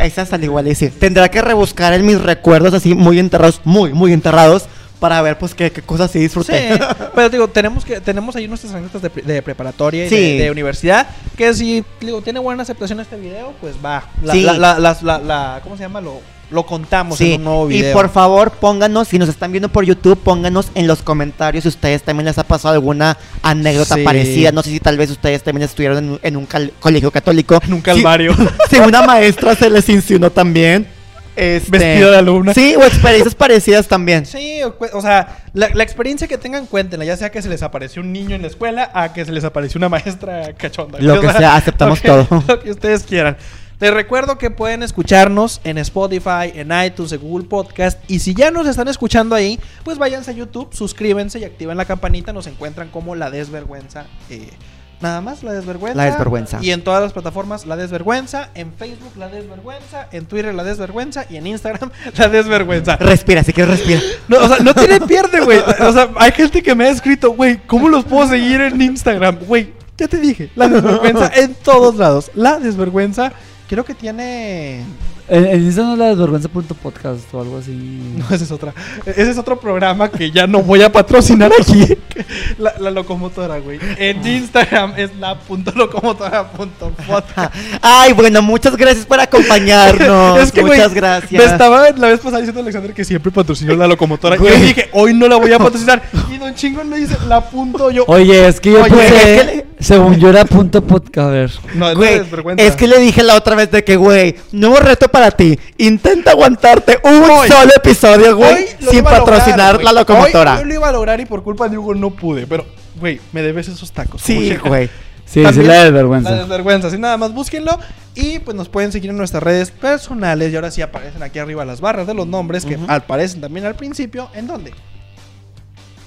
S2: esa sale igual decir. Tendrá que rebuscar en mis recuerdos así muy enterrados, muy, muy enterrados, para ver pues qué, qué cosas sí
S1: Sí,
S2: disfruté.
S1: pero digo, tenemos que tenemos ahí nuestras anécdotas de, de preparatoria y
S2: Sí.
S1: de, de universidad. Que si digo, tiene buena aceptación este video, pues va. La,
S2: Sí.
S1: la- la- ¿Cómo se llama? Lo, lo contamos
S2: Sí,
S1: en un nuevo
S2: y
S1: video.
S2: por favor pónganos, si nos están viendo por YouTube, pónganos en los comentarios si ustedes también les ha pasado alguna anécdota
S1: Sí.
S2: parecida. No sé si tal vez ustedes también estuvieron en, un- en un cal- colegio católico.
S1: En un calvario.
S2: Si, si una maestra se les insinuó también. Este,
S1: Vestida de alumna.
S2: Sí, o experiencias parecidas también.
S1: Sí, o, sea, la, la experiencia que tengan, cuéntenla. Ya sea que se les apareció un niño en la escuela, a que se les apareció una maestra cachonda.
S2: Lo
S1: O
S2: que sea, aceptamos
S1: lo que-
S2: todo.
S1: Lo que ustedes quieran. Les recuerdo que pueden escucharnos en Spotify, en iTunes, en Google Podcast. Y si ya nos están escuchando ahí, pues váyanse a YouTube, suscríbanse y activen la campanita. Nos encuentran como La Desvergüenza eh, Nada más, La Desvergüenza.
S2: La Desvergüenza.
S1: Y en todas las plataformas, La Desvergüenza. En Facebook, La Desvergüenza. En Twitter, La Desvergüenza. Y en Instagram, La Desvergüenza.
S2: Respira, si quieres respira.
S1: No, o sea, no tiene pierde, güey. O sea, hay gente que me ha escrito, güey, ¿cómo los puedo seguir en Instagram? Güey, ya te dije, La Desvergüenza en todos lados. La Desvergüenza, creo que tiene...
S3: En, en Instagram es la desvergüenza.podcast o algo así.
S1: No, esa es otra. Ese es otro programa que ya no voy a patrocinar aquí. La, la locomotora, güey. En Instagram es la punto locomotora punto podcast.
S2: Ay, bueno, muchas gracias por acompañarnos.
S1: Es que, güey,
S2: muchas gracias.
S1: Me estaba la vez pasada diciendo a Alexander que siempre patrocinó la locomotora. Y yo dije, hoy no la voy a patrocinar. Y Don Chingón me dice, la punto yo.
S3: Oye, es que yo
S1: Oye,
S3: puse,
S2: es que
S3: según yo era punto podcast, a ver.
S1: No, es
S2: Güey, es que le dije la otra vez de que, güey, nuevo reto para ti. Intenta aguantarte un
S1: Hoy.
S2: solo episodio, güey, sin
S1: lograr,
S2: patrocinar la locomotora.
S1: Hoy yo lo iba a lograr y por culpa de Hugo no pude. Pero, güey, me debes esos tacos.
S2: Sí, güey.
S3: Sí, sí, la desvergüenza.
S1: La desvergüenza, así nada más búsquenlo y pues nos pueden seguir en nuestras redes personales y ahora sí aparecen aquí arriba las barras de los nombres que aparecen también al principio. ¿En dónde?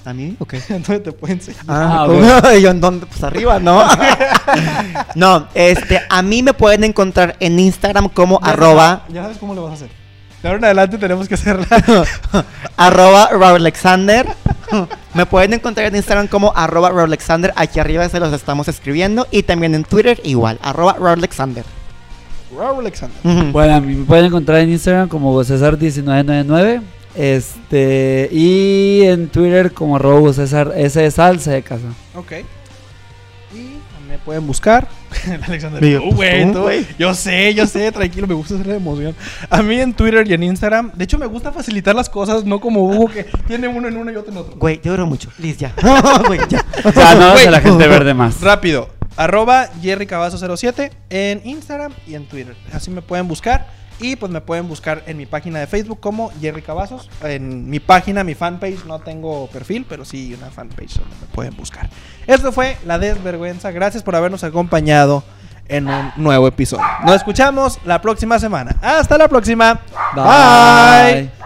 S2: ¿A mí? Ok.
S1: ¿En dónde te pueden seguir?
S2: Ah,
S3: Ah,
S2: ¿y yo en dónde? Pues arriba, ¿no? no, este, a mí me pueden encontrar en Instagram como
S1: Ya
S2: arroba,
S1: Ya sabes cómo lo vas a hacer. De ahora en adelante tenemos que hacerla.
S2: arroba Alexander. me pueden encontrar en Instagram como arroba Alexander. Aquí arriba se los estamos escribiendo. Y también en Twitter igual, arroba Alexander.
S1: Alexander.
S3: Bueno, a mí me pueden encontrar en Instagram como César1999. Este, y en Twitter como arroba César S salsa de casa.
S1: Ok. Y me pueden buscar. Alexander.
S2: Digo,
S1: tú, güey,
S2: pues, tú.
S1: Yo sé, yo sé, tranquilo, me gusta hacer la emoción. A mí en Twitter y en Instagram. De hecho, me gusta facilitar las cosas, no como Hugo que tiene uno en uno y otro en otro.
S2: Güey, te oro mucho. Liz, ya. Ya.
S3: O sea, no hace la gente verde más.
S1: Rápido. Arroba Jerry Cavazo 07 en Instagram y en Twitter. Así me pueden buscar. Y pues me pueden buscar en mi página de Facebook como Jerry Cavazos. En mi página, mi fanpage, no tengo perfil, pero sí una fanpage donde me pueden buscar. Esto fue La Desvergüenza. Gracias por habernos acompañado en un nuevo episodio. Nos escuchamos la próxima semana. Hasta la próxima. Bye.